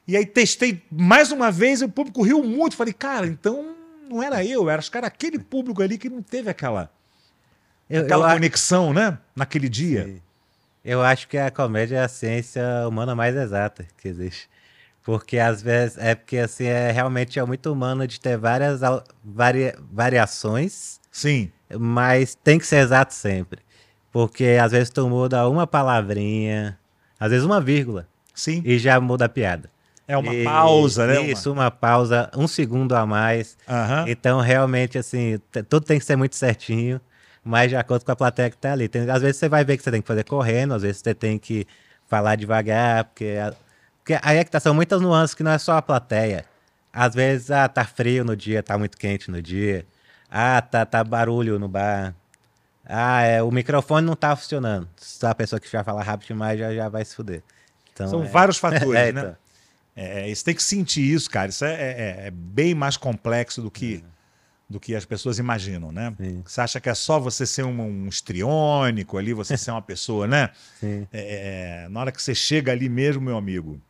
E aí testei mais uma vez e o público riu muito. Falei, cara, então não era eu, era, acho que era aquele público ali que não teve aquela, Eu, eu, aquela a- conexão, né? Naquele dia. Sim. eu acho que a comédia é a ciência humana mais exata que existe. Porque às vezes é porque assim é realmente é muito humano de ter várias varia- variações, Sim. Mas tem que ser exato sempre. Porque às vezes tu muda uma palavrinha, às vezes uma vírgula, Sim. e já muda a piada. É uma E- pausa, né? Uma- Isso, uma pausa, um segundo a mais. Aham. Então, realmente, assim, tudo tem que ser muito certinho, mas de acordo com a plateia que tá ali. Tem- às vezes você vai ver que você tem que fazer correndo, às vezes você tem que falar devagar, porque, a- porque aí é que tá, são muitas nuances que não é só a plateia. Às vezes, ah, tá frio no dia, tá muito quente no dia. Ah, tá, tá barulho no bar. Ah, é, o microfone não tá funcionando. Se a pessoa que já falar rápido demais já, já vai se fuder. Então, São é- vários fatores, É, né? então. É, você tem que sentir isso, cara. Isso é, é- é bem mais complexo do que, do que as pessoas imaginam, né? Sim. Você acha que é só você ser um, um histriônico ali, você ser uma pessoa, né? Sim. É, é, na hora que você chega ali mesmo, meu amigo,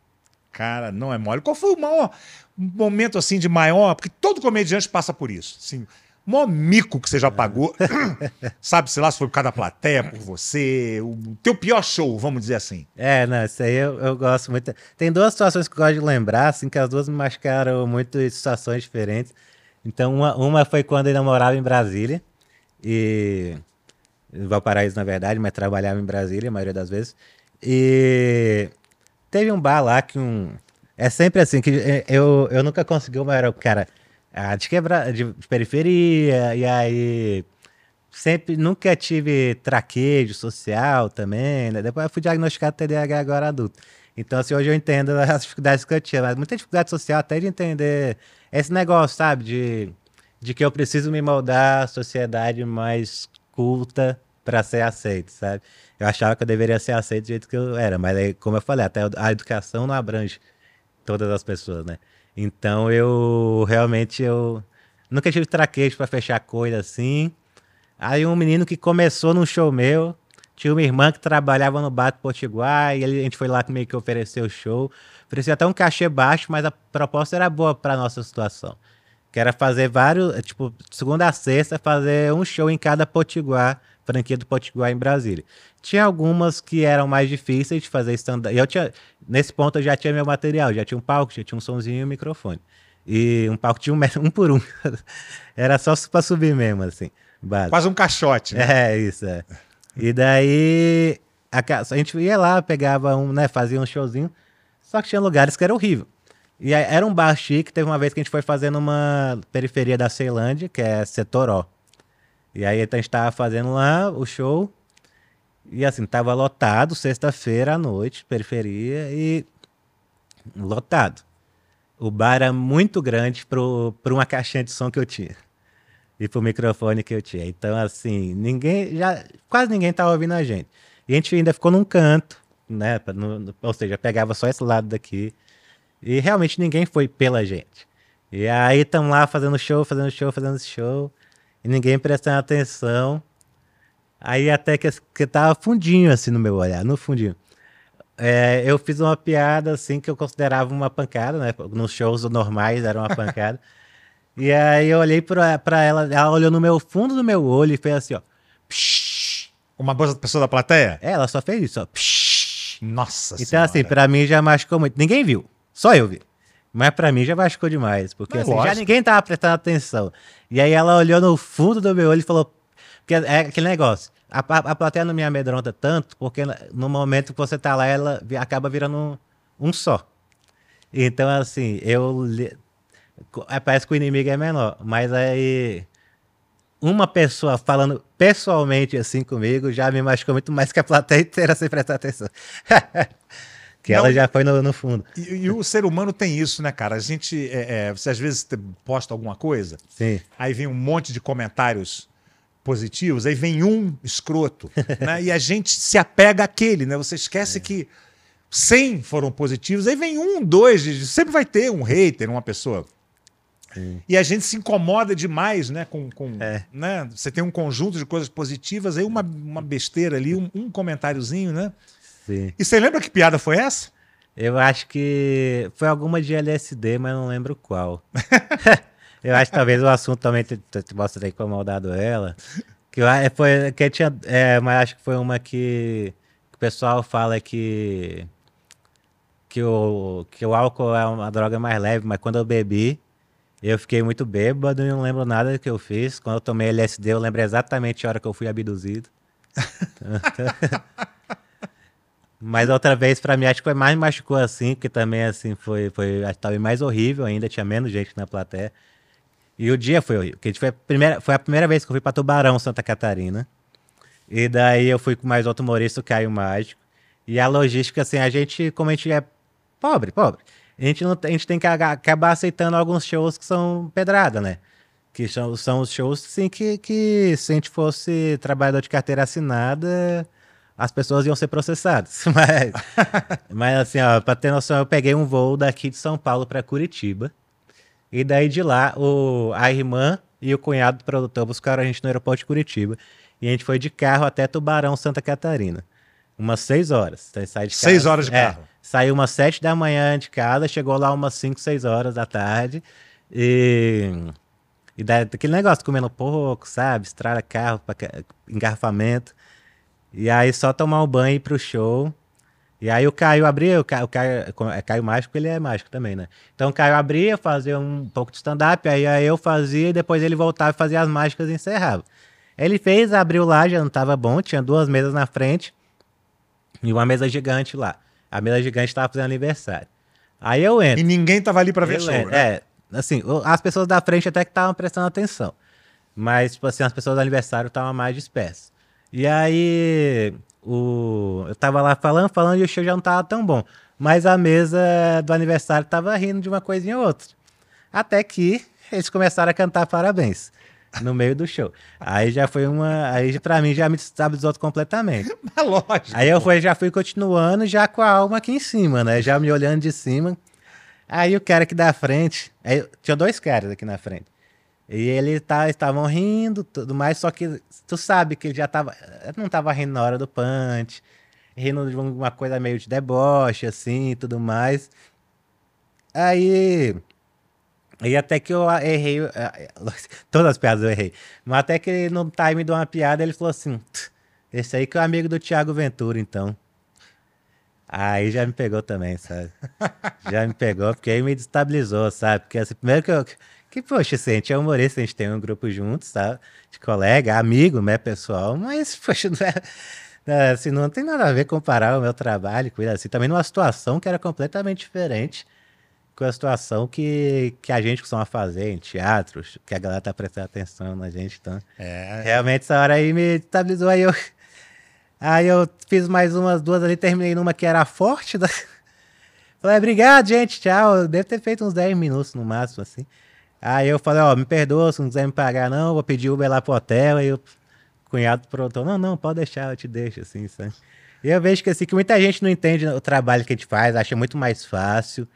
cara, não é mole. Qual foi o maior momento assim de maior? Porque todo comediante passa por isso. Assim, maior mico que você já pagou, sabe, sei lá, se foi por causa da plateia, por você, o teu pior show, vamos dizer assim. É, não, isso aí eu, eu gosto muito. Tem duas situações que eu gosto de lembrar, assim, que as duas me machucaram muito em situações diferentes. Então, uma, uma foi quando eu morava em Brasília, e. em Valparaíso, na verdade, mas trabalhava em Brasília a maioria das vezes. E teve um bar lá que um. É sempre assim, que eh, eu, eu nunca consegui, mas era o cara ah, de, quebra, de periferia, e aí sempre nunca tive traquejo social também, né? Depois eu fui diagnosticado TDAH agora adulto. Então, assim, hoje eu entendo as dificuldades que eu tinha, mas muita dificuldade social até de entender esse negócio, sabe? De, de que eu preciso me moldar à sociedade mais culta para ser aceito, sabe? Eu achava que eu deveria ser aceito do jeito que eu era, mas aí, como eu falei, até a educação não abrange todas as pessoas, né? Então eu realmente eu nunca tive traquejo para fechar coisa assim. Aí um menino que começou num show meu, tinha uma irmã que trabalhava no bar do Potiguar, e ele- a gente foi lá meio que ofereceu o show. Oferecia até um cachê baixo, mas a proposta era boa para nossa situação. Que era fazer vários, tipo, segunda a sexta, fazer um show em cada Potiguar, franquia do Potiguar em Brasília. Tinha algumas que eram mais difíceis de fazer stand-up. Eu tinha, nesse ponto eu já tinha meu material, já tinha um palco, já tinha um sonzinho e um microfone. E um palco tinha um, metro- um por um. era só pra subir mesmo, assim. básico. Quase um caixote, né? É, isso, é. E daí a, a gente ia lá, pegava um, né, fazia um showzinho, só que tinha lugares que era horrível. E aí, era um bar chique, teve uma vez que a gente foi fazer numa periferia da Ceilândia, que é Setoró. E aí a gente tava fazendo lá o show, e assim, tava lotado, sexta-feira à noite, periferia, e lotado. O bar era muito grande para uma caixinha de som que eu tinha e pro microfone que eu tinha. Então, assim, ninguém, já, quase ninguém tava ouvindo a gente. E a gente ainda ficou num canto, né? no- no- ou seja, pegava só esse lado daqui. E realmente ninguém foi pela gente. E aí estamos lá fazendo show, fazendo show, fazendo show. E ninguém prestando atenção. Aí até que, que tava fundinho assim no meu olhar, no fundinho. É, eu fiz uma piada assim que eu considerava uma pancada, né? Nos shows normais era uma pancada. E aí eu olhei pra ela, ela olhou no meu fundo do meu olho e fez assim, ó. Psh. Uma boa pessoa da plateia? Ela só fez isso, ó. Psh. Nossa Então, Senhora. assim, pra mim já machucou muito. Ninguém viu, só eu vi. Mas pra mim já machucou demais, porque assim, já ninguém tava prestando atenção. E aí ela olhou no fundo do meu olho e falou. Porque é aquele negócio. A, a, a plateia não me amedronta tanto, porque no momento que você tá lá, ela acaba virando um, um só. Então, assim, eu. é, Parece que o inimigo é menor, mas aí. Uma pessoa falando pessoalmente assim comigo já me machucou muito mais que a plateia inteira sem prestar atenção. que ela Não. já foi no, no fundo. E, e o ser humano tem isso, né, cara? A gente, é, é, você às vezes posta alguma coisa, Sim. aí vem um monte de comentários positivos, aí vem um escroto, né? E a gente se apega àquele, né? Você É. esquece que 100 foram positivos, aí vem um, dois, sempre vai ter um hater, uma pessoa. E a gente se incomoda demais, né? Com, com, É. né? Você tem um conjunto de coisas positivas, aí uma, uma besteira ali, um, um comentáriozinho, né? Sim. E você lembra que piada foi essa? Eu acho que foi alguma de LSD, mas não lembro qual. eu acho que talvez o assunto também te- te- te possa ter incomodado ela. Que a- foi que tinha, é, mas acho que foi uma que, que o pessoal fala que que o que o álcool é uma droga mais leve, mas quando eu bebi eu fiquei muito bêbado e não lembro nada do que eu fiz. Quando eu tomei LSD, eu lembro exatamente a hora que eu fui abduzido. Mas outra vez, pra mim, acho que foi mais machucou assim, porque também, assim, foi, foi talvez mais horrível ainda, tinha menos gente na plateia. E o dia foi horrível, porque foi a primeira, foi a primeira vez que eu fui pra Tubarão, Santa Catarina. E daí eu fui com mais outro humorista, o Caio Mágico. E a logística, assim, a gente, como a gente é pobre, pobre, a gente, não, a gente tem que acabar aceitando alguns shows que são pedrada, né? Que são, são os shows, assim, que, que se a gente fosse trabalhador de carteira assinada, as pessoas iam ser processadas. Mas, mas assim, ó, pra ter noção, eu peguei um voo daqui de São Paulo para Curitiba. E daí de lá, o, a irmã e o cunhado do produtor buscaram a gente no aeroporto de Curitiba. E a gente foi de carro até Tubarão, Santa Catarina. Umas seis horas. Então, sai de Seis casa- horas de é, carro. saiu umas sete da manhã de casa, chegou lá umas cinco, seis horas da tarde. E, e daí, aquele negócio, comendo pouco, sabe? Estrada carro, pra engarrafamento. E aí só tomar um banho e ir pro show. E aí o Caio abria, o Caio, o Caio, é Caio Mágico, ele é mágico também, né? Então o Caio abria, fazia um pouco de stand-up, aí, aí eu fazia e depois ele voltava e fazia as mágicas e encerrava. Ele fez, abriu lá, já não tava bom, tinha duas mesas na frente e uma mesa gigante lá. A mesa gigante tava fazendo aniversário. Aí eu entro. E ninguém tava ali pra ver Eu show, lembro, né? É, assim, as pessoas da frente até que estavam prestando atenção. Mas, tipo assim, as pessoas do aniversário estavam mais dispersas. E aí, o, eu tava lá falando, falando, e o show já não tava tão bom. Mas a mesa do aniversário tava rindo de uma coisinha ou outra. Até que eles começaram a cantar parabéns no meio do show. Aí já foi uma. Aí pra mim já me estabilizou completamente. Mas lógico. Aí eu fui, já fui continuando, já com a alma aqui em cima, né? Já me olhando de cima. Aí o cara aqui da frente, aí, tinha dois caras aqui na frente. E eles tá, estavam rindo, tudo mais, só que tu sabe que ele já tava. Não tava rindo na hora do punch, rindo de uma coisa meio de deboche, assim, tudo mais. Aí. E até que eu errei. eh, Todas as piadas eu errei. Mas até que no time de uma piada ele falou assim: "Tch, esse aí que é o amigo do Thiago Ventura, então. Aí já me pegou também, sabe? já me pegou, porque aí me destabilizou, sabe? Porque assim, primeiro que eu. Que, poxa, assim, a gente é humorista, a gente tem um grupo juntos, sabe? De colega, amigo, né, pessoal, mas, poxa, não é. é, Assim, não tem nada a ver comparar o meu trabalho com ele, assim, também numa situação que era completamente diferente com a situação que, que a gente costuma fazer em teatros, que a galera tá prestando atenção na gente, então. É. Realmente, essa hora aí me estabilizou. Aí eu, aí eu fiz mais umas duas ali, terminei numa que era forte. Da... Falei, obrigado, gente, tchau. Eu Devo ter feito uns 10 minutos no máximo, assim. Aí eu falei, ó, me perdoa se não quiser me pagar, não. Vou pedir Uber lá pro hotel. Aí o cunhado pronto, não, não, pode deixar, eu te deixo, assim, sabe? E eu vejo que, assim, que muita gente não entende o trabalho que a gente faz, acha muito mais fácil.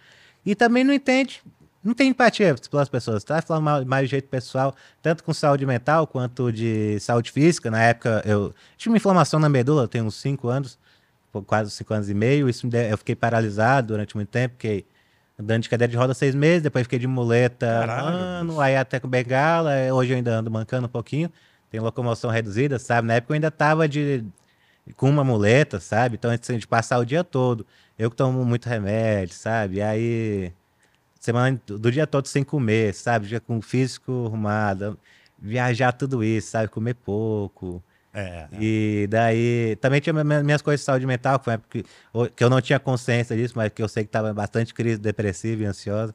E também não entende, não tem empatia pelas pessoas, tá? Falando mal- mais de jeito pessoal, tanto com saúde mental quanto de saúde física. Na época, eu tive uma inflamação na medula, eu tenho uns 5 anos, quase 5 anos e meio. Isso eu fiquei paralisado durante muito tempo, fiquei andando de cadeira de roda seis meses, depois fiquei de muleta Caralho, ano, aí até com bengala. eh, Hoje eu ainda ando mancando um pouquinho, tenho locomoção reduzida, sabe? Na época eu ainda tava de, com uma muleta, sabe? Então, assim, de passar o dia todo. Eu que tomo muito remédio, sabe? Aí, semana do do dia todo sem comer, sabe? Já com o físico arrumado, viajar tudo isso, sabe? Comer pouco. É, é. E daí também tinha minha- minhas coisas de saúde mental, que foi uma época que, que eu não tinha consciência disso, mas que eu sei que estava bastante crise depressiva e ansiosa.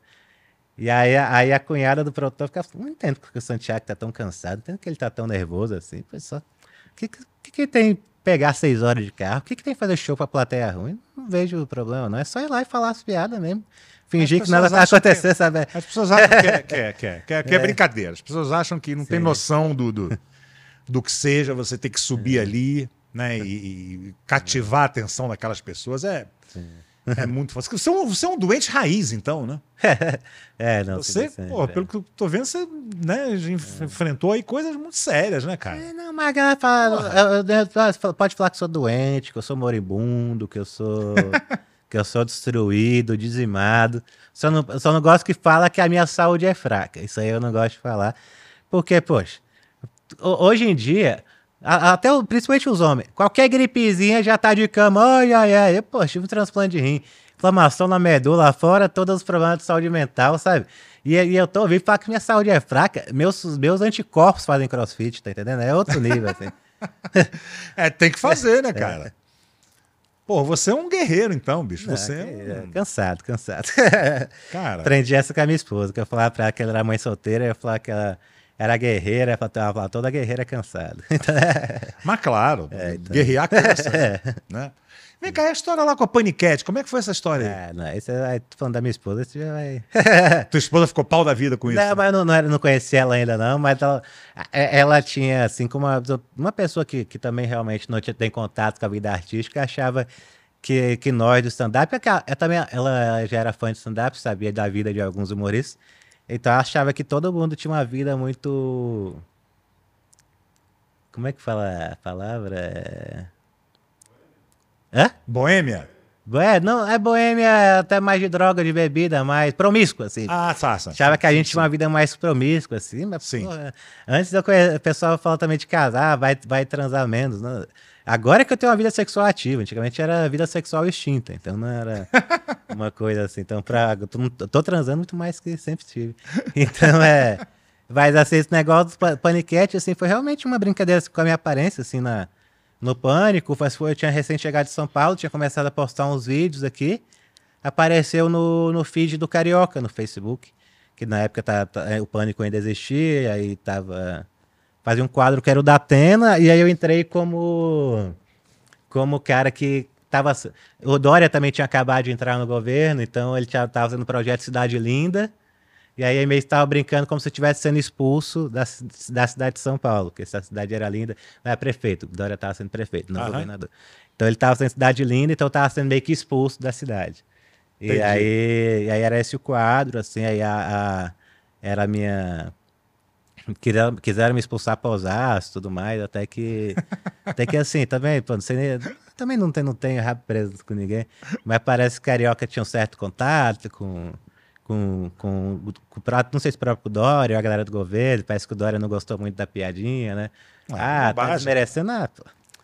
E aí, a- aí a cunhada do produtor ficava, não entendo porque o Santiago tá tão cansado, não entendo que ele tá tão nervoso assim. Foi só. O que, que, que tem pegar seis horas de carro? O que, que tem fazer show pra plateia ruim? Não vejo o problema, não. É só ir lá e falar as piadas mesmo. Fingir que nada vai que- acontecer, sabe? As pessoas acham que é, que é, que é, que é- que é brincadeira. As pessoas acham que não tem Sim. noção do, do, do que seja, você ter que subir ali, né? E, e cativar a atenção daquelas pessoas. É, é muito fácil. Você é, um, você é um doente raiz, então, né? é, não. Você, pô, certo, pelo que eu tô vendo, você né, enf- enfrentou aí coisas muito sérias, né, cara? É, não, mas a galera fala, pode falar que sou doente, que eu sou moribundo, que eu sou que eu sou destruído, dizimado. Só não, só não gosto que fala que a minha saúde é fraca. Isso aí eu não gosto de falar. Porque, poxa, hoje em dia, até o- principalmente os homens, qualquer gripezinha já tá de cama, ai, ai, ai, eu, poxa, tive um transplante de rim, inflamação na medula, fora todos os problemas de saúde mental, sabe? E, e eu tô ouvindo falar que minha saúde é fraca, meus, meus anticorpos fazem crossfit, tá entendendo? É outro nível, assim. É, tem que fazer, né, cara? Pô, você é um guerreiro, então, bicho. Você Ah, que- é é, um... Cansado, cansado. Cara, Aprendi essa com a minha esposa, que eu falava pra ela que ela era mãe solteira, eu falava que ela era guerreira, ela toda guerreira é cansada. Então, mas claro, É, então. guerrear cansa, né? Vem cá, e a história lá com a Paniquete, como é que foi essa história aí? é, não, isso é, falando da minha esposa, isso já vai... Tua esposa ficou pau da vida com isso? Não, mas eu não, não, não conhecia ela ainda, não, mas ela, é- ela tinha, assim, como uma, uma pessoa que, que também realmente não tinha, tem contato com a vida artística, achava que, que nós do stand-up, porque ela, ela também ela já era fã de stand-up, sabia da vida de alguns humoristas, então ela achava que todo mundo tinha uma vida muito. Como é que fala a palavra? É... Hã? Boêmia? É, não, é boêmia até mais de droga, de bebida, mais promíscua, assim. Ah, tá. tá. Achava que a gente tinha uma vida mais promíscua, assim, mas Sim. porra, antes eu conhe... o pessoal fala também de casar, vai, vai transar menos. Né? Agora que eu tenho uma vida sexual ativa, antigamente era vida sexual extinta, então não era uma coisa assim. Então, pra, eu tô, tô transando muito mais que sempre tive. Então é. Mas assim, esse negócio do pa- paniquete, assim, foi realmente uma brincadeira assim, com a minha aparência, assim, na, no pânico. Mas foi, eu tinha recém chegado de São Paulo, tinha começado a postar uns vídeos aqui apareceu no, no feed do Carioca, no Facebook. Que na época tá, tá- é, o Pânico ainda existia, aí tava. Fazia um quadro que era o da Atena, e aí eu entrei como. Como cara que tava. O Dória também tinha acabado de entrar no governo, então ele tinha, tava fazendo o projeto Cidade Linda. E aí meio estava brincando como se eu estivesse sendo expulso da, da cidade de São Paulo, porque essa cidade era linda, não era prefeito, o Dória estava sendo prefeito, não Aham. governador. Então ele estava sendo cidade linda, então estava sendo meio que expulso da cidade. E aí, e aí era esse o quadro, assim, aí a, a- era a minha. Quiseram, quiseram me expulsar para Osasco e tudo mais, até que. até que assim, também, pô, não sei nem- também não tenho, não tenho rabo preso com ninguém, mas parece que Carioca tinha um certo contato com. Com, com, com o próprio, não sei se próprio Dória, ou a galera do governo, parece que o Dória não gostou muito da piadinha, né? Ah, Ah, tá desmerecendo, ah, pô.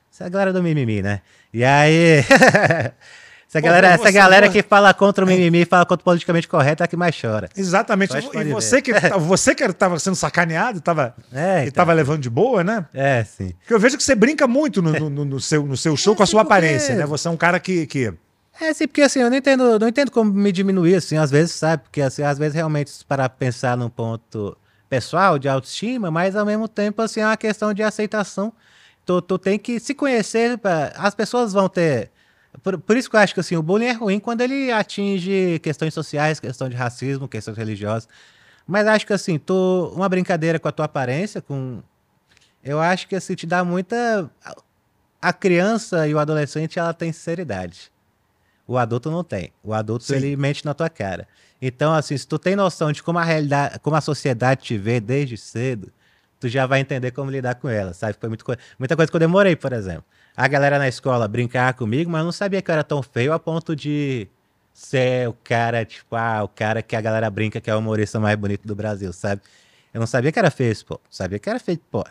Isso é a galera do mimimi, né? E aí. essa Pô, galera, você- essa galera que fala contra o mimimi, fala contra o politicamente correto, é a que mais chora. Exatamente. E pode você que, você que estava sendo sacaneado, tava, É, e então. tava levando de boa, né? É, sim. Porque eu vejo que você brinca muito no, no- no- seu, no seu show É, com a sua porque- aparência, né? Você é um cara que. que... É, sim, porque assim, eu não entendo, não entendo como me diminuir, assim, às vezes, sabe? Porque assim, às vezes realmente para pensar num ponto pessoal de autoestima, mas ao mesmo tempo, assim, é uma questão de aceitação. Tu, tu tem que se conhecer, pra- as pessoas vão ter. Por, por isso que eu acho que assim, o bullying é ruim quando ele atinge questões sociais, questão de racismo, questões religiosas. Mas acho que assim, tu, uma brincadeira com a tua aparência, com. Eu acho que assim, te dá muita. A criança e o adolescente, ela tem sinceridade. O adulto não tem. O adulto, Sim. ele mente na tua cara. Então, assim, se tu tem noção de como a realidade, como a sociedade te vê desde cedo, tu já vai entender como lidar com ela, sabe? Foi muito, muita coisa que eu demorei, por exemplo. A galera na escola brincava comigo, mas eu não sabia que eu era tão feio a ponto de ser o cara, tipo, ah, o cara que a galera brinca que é o humorista mais bonito do Brasil, sabe? Eu não sabia que era feio, pô. Sabia que era feio, pô.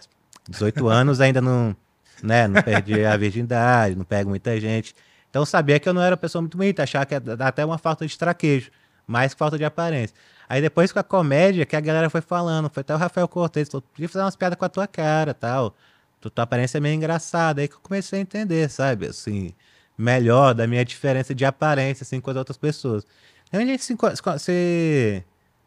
18 anos ainda não, né, não perdi a virgindade, não pego muita gente. Então sabia que eu não era uma pessoa muito bonita, achava que era até uma falta de traquejo, mais que falta de aparência. Aí depois com a comédia, que a galera foi falando, foi até o Rafael Cortez, falou, podia fazer umas piadas com a tua cara tal. Tua, tua aparência é meio engraçada. Aí que eu comecei a entender, sabe? Assim, melhor da minha diferença de aparência, assim, com as outras pessoas. Então a gente se, se,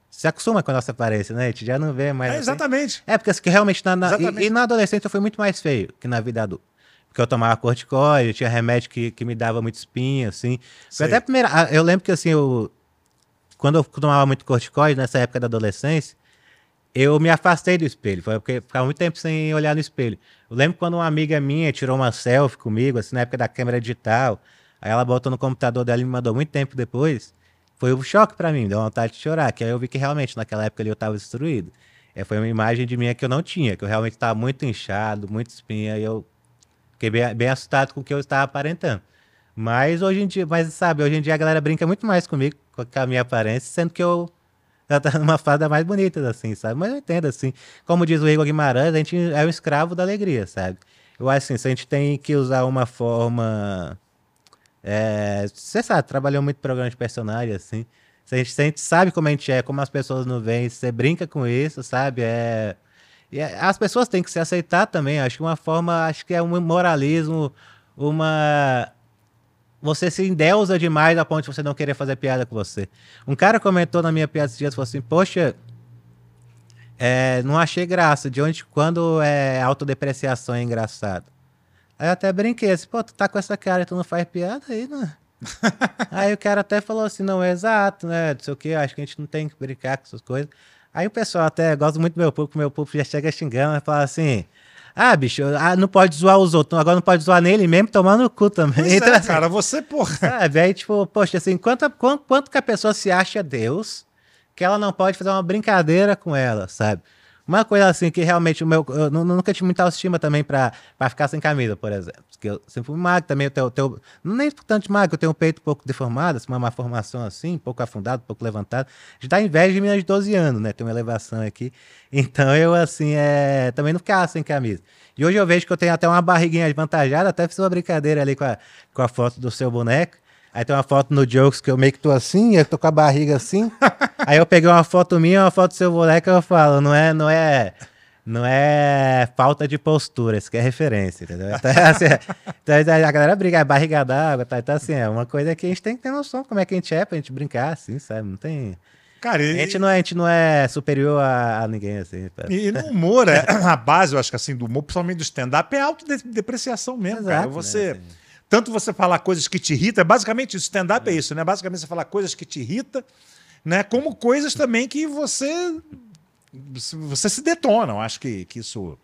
se acostuma com a nossa aparência, né? A gente já não vê mais. É, assim. exatamente. É, porque assim, realmente na, na- e-. E, na adolescência eu fui muito mais feio que na vida adulta. Porque eu tomava corticóide, eu tinha remédio que, que me dava muito espinha, assim. Até a primeira. Eu lembro que assim, eu. Quando eu tomava muito corticóide, nessa época da adolescência, eu me afastei do espelho. Foi porque ficava muito tempo sem olhar no espelho. Eu lembro quando uma amiga minha tirou uma selfie comigo, assim, na época da câmera digital. Aí ela botou no computador dela e me mandou muito tempo depois. Foi um choque pra mim, deu vontade de chorar. Que aí eu vi que realmente naquela época ali eu tava destruído. É, foi uma imagem de mim que eu não tinha, que eu realmente estava muito inchado, muito espinha, e eu fiquei bem, bem assustado com o que eu estava aparentando. Mas hoje em dia, mas sabe, hoje em dia a galera brinca muito mais comigo, com a minha aparência, sendo que eu já tá numa fase mais bonita, assim, sabe? Mas eu entendo, assim. Como diz o Igor Guimarães, a gente é o escravo da alegria, sabe? Eu acho assim, se a gente tem que usar uma forma. é, Você sabe, trabalhou muito programa de personagem, assim. Se a, gente, se a gente sabe como a gente é, como as pessoas não veem, você brinca com isso, sabe? É. E é- as pessoas têm que se aceitar também. Acho que uma forma, acho que é um moralismo, uma. Você se endeusa demais a ponto de você não querer fazer piada com você. Um cara comentou na minha piada esses dias, falou assim, poxa, é, não achei graça. De onde, quando é autodepreciação é engraçado. Aí eu até brinquei assim, pô, tu tá com essa cara e tu não faz piada aí, né? aí o cara até falou assim, não, é exato, né? Não sei o que, acho que a gente não tem que brincar com essas coisas. Aí o pessoal até gosta muito do meu público, meu público já chega xingando, e fala assim, ah, bicho, ah, não pode zoar os outros, agora não pode zoar nele mesmo, tomar no cu também. Pois Então, é, assim, cara, você, porra. Sabe? Aí, tipo, poxa, assim, quanto, quanto, quanto que a pessoa se acha Deus que ela não pode fazer uma brincadeira com ela, sabe? Uma coisa assim que realmente o meu. Eu nu- nunca tive muita autoestima também pra ficar sem camisa, por exemplo. Porque eu sempre fui magro também, eu tenho, eu tenho- nem tanto magro, eu tenho o peito um pouco deformado, assim, uma má formação assim, um pouco afundado, um pouco levantado. Já dá inveja de mim de 12 anos, né? Tem uma elevação aqui. Então eu, assim, é, também não ficava sem camisa. E hoje eu vejo que eu tenho até uma barriguinha avantajada, até fiz uma brincadeira ali com a, com a foto do seu boneco. Aí tem uma foto no Jokes que eu meio que tô assim, eu tô com a barriga assim. Aí eu peguei uma foto minha, uma foto do seu boneco, eu falo, não é, não é, não é falta de postura, isso que é referência, entendeu? Então, assim, então, a galera briga, é barriga d'água, tá? Então, assim, é uma coisa que a gente tem que ter noção como é que a gente é pra gente brincar, assim, sabe? Não tem... Cara, A e, gente não é, a gente não é superior a, a ninguém, assim. pra- e no humor, é, a base, eu acho que assim, do humor, principalmente do stand-up, é autodepreciação mesmo, Exato, cara. né, Você. assim. Tanto você falar coisas que te irritam, é basicamente isso. Stand-up é isso, né? Basicamente você falar coisas que te irritam, né? Como coisas também que você. Você se detona. Eu acho que, que isso,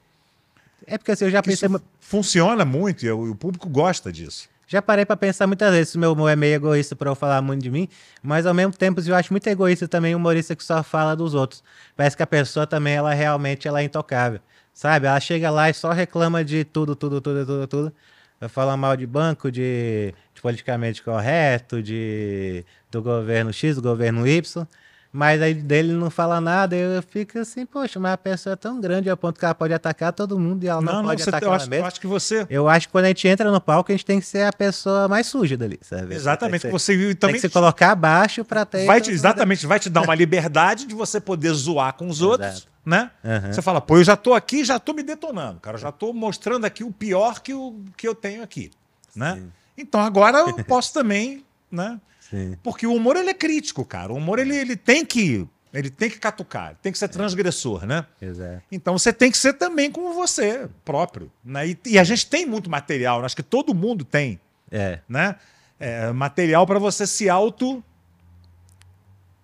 É porque assim, eu já pensei... funciona muito e o, público gosta disso. Já parei pra pensar muitas vezes meu humor é meio egoísta pra eu falar muito de mim, mas ao mesmo tempo eu acho muito egoísta também o humorista que só fala dos outros. Parece que a pessoa também, ela realmente ela é intocável. Sabe? Ela chega lá e só reclama de tudo, tudo, tudo, tudo, tudo. Vai falar mal de banco, de, de politicamente correto, de do governo X, do governo Y. Mas aí dele não fala nada, eu fico assim, poxa, mas a pessoa é tão grande ao ponto que ela pode atacar todo mundo e ela não, pode você, atacar eu, acho, eu acho que você. Eu acho que quando a gente entra no palco, a gente tem que ser a pessoa mais suja dali, sabe? Exatamente. Tem que, Você tem também que se colocar abaixo pra ter. vai te, exatamente, vai te dar uma liberdade de você poder zoar com os outros, Exato. Né? Aham. Você fala, pô, eu já tô aqui, já tô me detonando, cara, eu já tô mostrando aqui o pior que, o, que eu tenho aqui, né? Sim. Então agora eu posso também, né? Sim. Porque o humor ele é crítico, cara. O humor ele, ele tem que ele tem que catucar, tem que ser transgressor, né? Exato. Então você tem que ser também como você próprio, né? E, e a gente tem muito material, acho que todo mundo tem, É. né? É, material para você se auto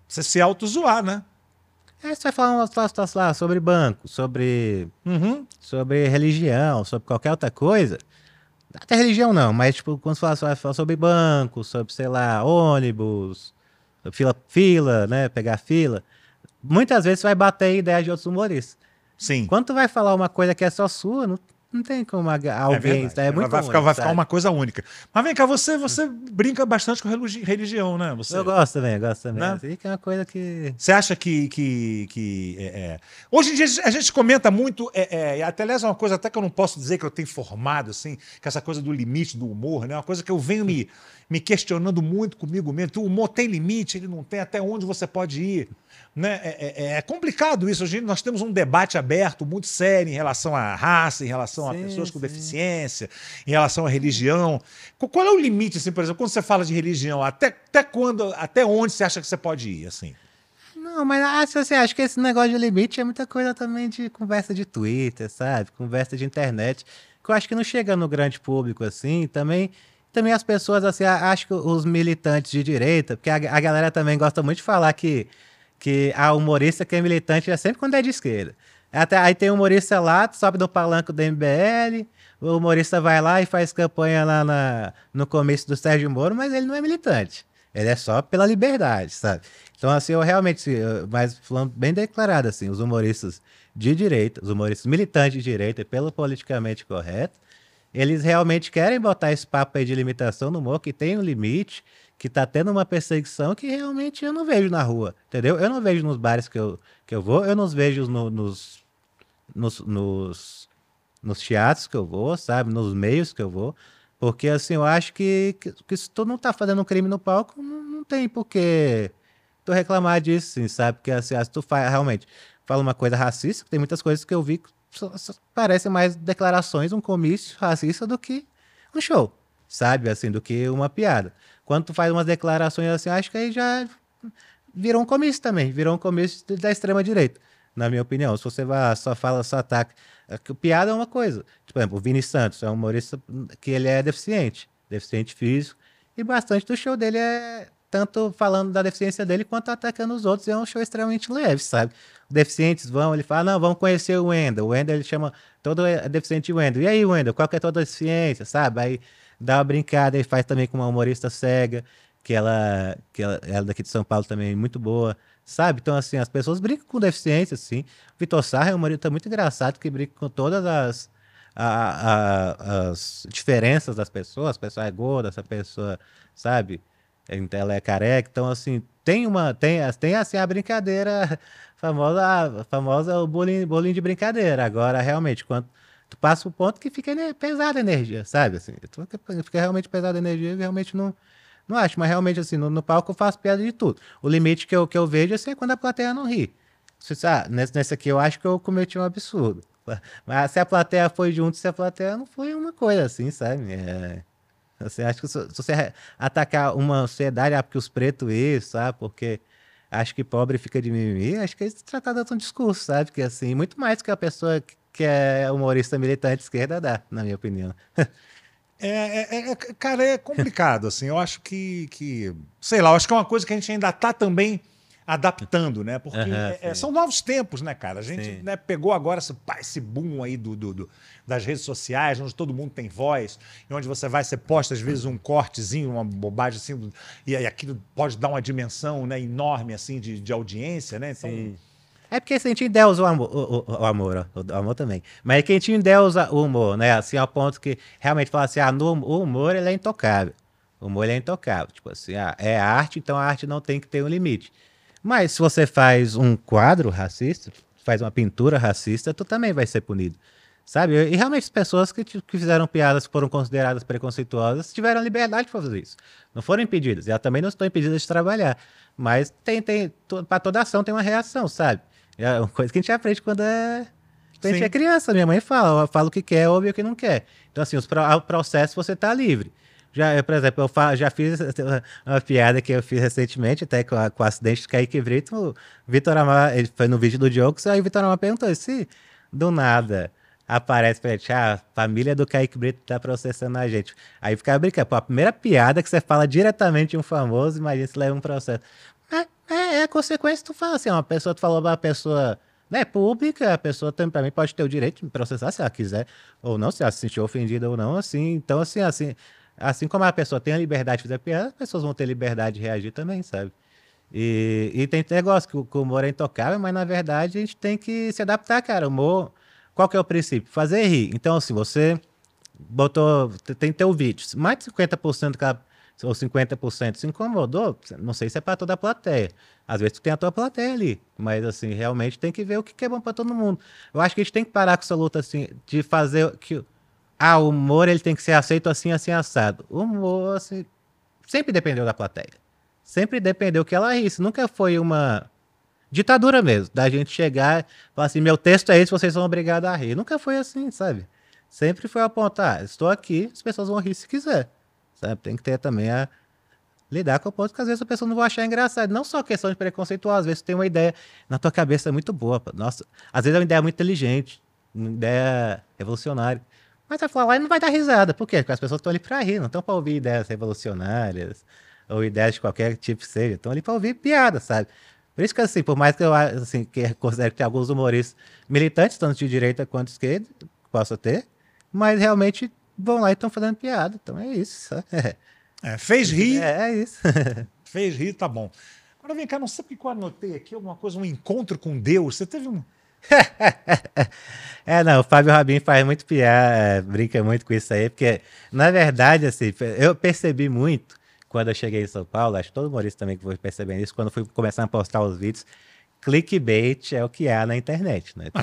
você se auto zoar, né? Aí você vai falar umas situações lá sobre banco, sobre, Uhum. sobre religião, sobre qualquer outra coisa. Até religião não, mas tipo, quando você fala, falar sobre banco, sobre, sei lá, ônibus, fila, fila, né? Pegar fila. Muitas vezes você vai bater a ideia de outros humoristas. Sim. Quando tu vai falar uma coisa que é só sua, não, não tem como aga- alguém. verdade. É, muito vai, ficar, ruim, vai ficar uma coisa única. Mas vem cá, você, você brinca bastante com religi- religião, né? Você, Eu gosto também, eu gosto também. Né? Que é uma coisa que. você acha que. que, que é, é- Hoje em dia a gente comenta muito, é, é, até aliás é uma coisa até que eu não posso dizer que eu tenho formado, assim, que essa coisa do limite do humor, né? Uma coisa que eu venho me, me questionando muito comigo mesmo. O humor tem limite, ele não tem, até onde você pode ir. Né? É, é, é complicado isso. Hoje nós temos um debate aberto, muito sério, em relação à raça, em relação sim, a pessoas com sim. deficiência, em relação à religião. Qual é o limite, assim, por exemplo, quando você fala de religião? Até, até quando, até onde você acha que você pode ir? assim? Não, mas acho, assim, acho que esse negócio de limite é muita coisa também de conversa de Twitter, sabe? Conversa de internet, que eu acho que não chega no grande público assim. Também também as pessoas, assim, acho que os militantes de direita, porque a, a galera também gosta muito de falar que que a humorista que é militante é sempre quando é de esquerda. Até, aí tem um humorista lá, sobe no palanque do MBL, o humorista vai lá e faz campanha lá na, no começo do Sérgio Moro, mas ele não é militante. Ele é só pela liberdade, sabe? Então, assim, eu realmente, mas falando bem declarado, assim, os humoristas de direita, os humoristas militantes de direita, pelo politicamente correto, eles realmente querem botar esse papo aí de limitação no humor, que tem um limite, que tá tendo uma perseguição que realmente eu não vejo na rua, entendeu? Eu não vejo nos bares que eu, que eu vou, eu não vejo no, nos, nos, nos, nos teatros que eu vou, sabe? Nos meios que eu vou. Porque, assim, eu acho que, que, que se tu não tá fazendo um crime no palco, não, não tem porquê tu reclamar disso, sabe? Porque, assim, se tu faz, realmente fala uma coisa racista, tem muitas coisas que eu vi que parecem mais declarações, um comício racista do que um show, sabe? Assim, do que uma piada. Quando tu faz umas declarações assim, acho que aí já virou um comício também, virou um comício da extrema-direita, na minha opinião. Se você vai, só fala, só ataca. É piada é uma coisa. Tipo, por exemplo, o Vini Santos é um humorista que ele é deficiente, deficiente físico, e bastante do show dele é tanto falando da deficiência dele quanto atacando os outros. É um show extremamente leve, sabe? Deficientes vão, ele fala, não, vamos conhecer o Wendel. O Wendel, ele chama todo deficiente Wendel. E aí, Wendel, qual que é a deficiência, sabe? Aí dá uma brincada, ele faz também com uma humorista cega, que ela, que ela, ela é daqui de São Paulo também, muito boa, sabe? Então, assim, as pessoas brincam com deficiência, assim. Vitor Sarra é um humorista muito engraçado, que brinca com todas as, a, a, as diferenças das pessoas. A pessoa é gorda, essa pessoa, sabe? Então, ela é careca. Então, assim, tem uma, tem, tem assim, a brincadeira famosa, a famosa o bullying, bullying de brincadeira. Agora, realmente, quando tu passa o ponto que fica pesada a energia, sabe? Assim, fica realmente pesada a energia e realmente não, não acho. Mas realmente, assim, no, no, palco eu faço piada de tudo. O limite que eu, que eu vejo assim, é quando a plateia não ri. Se, ah, nesse aqui eu acho que eu cometi um absurdo. Mas se a plateia foi junto, se a plateia não foi uma coisa assim, sabe? É, assim, acho que se, você atacar uma sociedade, ah, porque os pretos isso, sabe? Porque acho que pobre fica de mimimi, acho que é tratado de um discurso, sabe? Que assim, muito mais que a pessoa que que é humorista militante esquerda dá, na minha opinião. É, é, é, cara, é complicado, assim. Eu acho que, que, sei lá, eu acho que é uma coisa que a gente ainda está também adaptando, né? Porque uhum, é, são novos tempos, né, cara? A gente né, pegou agora esse, esse boom aí do, do, do, das redes sociais, onde todo mundo tem voz, e onde você vai, você posta às vezes um cortezinho, uma bobagem assim, e, e aquilo pode dar uma dimensão né, enorme assim de, de audiência, né? Então, Sim. É porque assim, a gente o amor, o, o, o amor, o, o, amor também. Mas é que a gente o humor, né? Assim, ao ponto que realmente fala assim, ah, no, o humor ele é intocável. O humor ele é intocável. Tipo assim, ah, é arte, então a arte não tem que ter um limite. Mas se você faz um quadro racista, faz uma pintura racista, tu também vai ser punido. Sabe? E realmente as pessoas que, que fizeram piadas que foram consideradas preconceituosas tiveram liberdade de fazer isso. Não foram impedidas. E elas também não estão impedidas de trabalhar. Mas tem, tem, para toda ação tem uma reação, sabe? É uma coisa que a gente aprende quando é. Quando a gente é criança. Minha mãe fala, fala o que quer, ouve o que não quer. Então, assim, os, o processo você tá livre. Já, por exemplo, eu falo, já fiz uma piada que eu fiz recentemente, até com, a, com o acidente de Kaique Brito. O Vitor Amar, ele foi no vídeo do Jokes, aí o Vitor Amar perguntou se do nada aparece pra gente, ah, a família do Kaique Brito tá processando a gente. Aí fica brincando, pô, a primeira piada que você fala diretamente de um famoso, imagina se leva um processo. É, é consequência, tu fala assim, uma pessoa, tu falou uma pessoa né, pública, a pessoa também pode ter o direito de processar se ela quiser, ou não, se ela se sentir ofendida ou não, assim, então assim, assim, assim como a pessoa tem a liberdade de fazer piada, as pessoas vão ter liberdade de reagir também, sabe? E, e tem negócio que o, que o humor é intocável, mas na verdade a gente tem que se adaptar, cara, o humor, qual que é o princípio? Fazer rir, então se assim, você botou, tem teu vídeo, mais de 50% daquela ou 50% se incomodou, não sei se é para toda a plateia. Às vezes tu tem a tua plateia ali, mas assim, realmente tem que ver o que é bom para todo mundo. Eu acho que a gente tem que parar com essa luta assim de fazer que ah, o humor ele tem que ser aceito assim, assim assado. O humor assim, sempre dependeu da plateia. Sempre dependeu que ela risse, nunca foi uma ditadura mesmo, da gente chegar e falar assim, meu texto é esse, vocês são obrigados a rir. Nunca foi assim, sabe? Sempre foi apontar, ah, estou aqui, as pessoas vão rir se quiser, sabe? Tem que ter também a lidar com o ponto que às vezes a pessoa não vai achar engraçado. Não só questão de preconceitual, às vezes tem uma ideia na tua cabeça muito boa. Nossa, às vezes é uma ideia muito inteligente, uma ideia revolucionária. Mas vai falar lá e não vai dar risada. Por quê? Porque as pessoas estão ali para rir, não estão para ouvir ideias revolucionárias ou ideias de qualquer tipo seja. Estão ali para ouvir piada, sabe? Por isso que, assim, por mais que eu assim, que considere que tem alguns humoristas militantes, tanto de direita quanto de esquerda, possa ter, mas realmente vão lá e estão fazendo piada. Então é isso. É. É, fez rir. É, é isso. fez rir, tá bom. Agora vem cá, não sei porque eu anotei aqui alguma coisa, um encontro com Deus. Você teve um. é, não, o Fábio Rabin faz muito piada, é, brinca muito com isso aí, porque, na verdade, assim, eu percebi muito quando eu cheguei em São Paulo, acho que todo humorista também que foi percebendo isso, quando fui começar a postar os vídeos, clickbait é o que há na internet, né? Ah,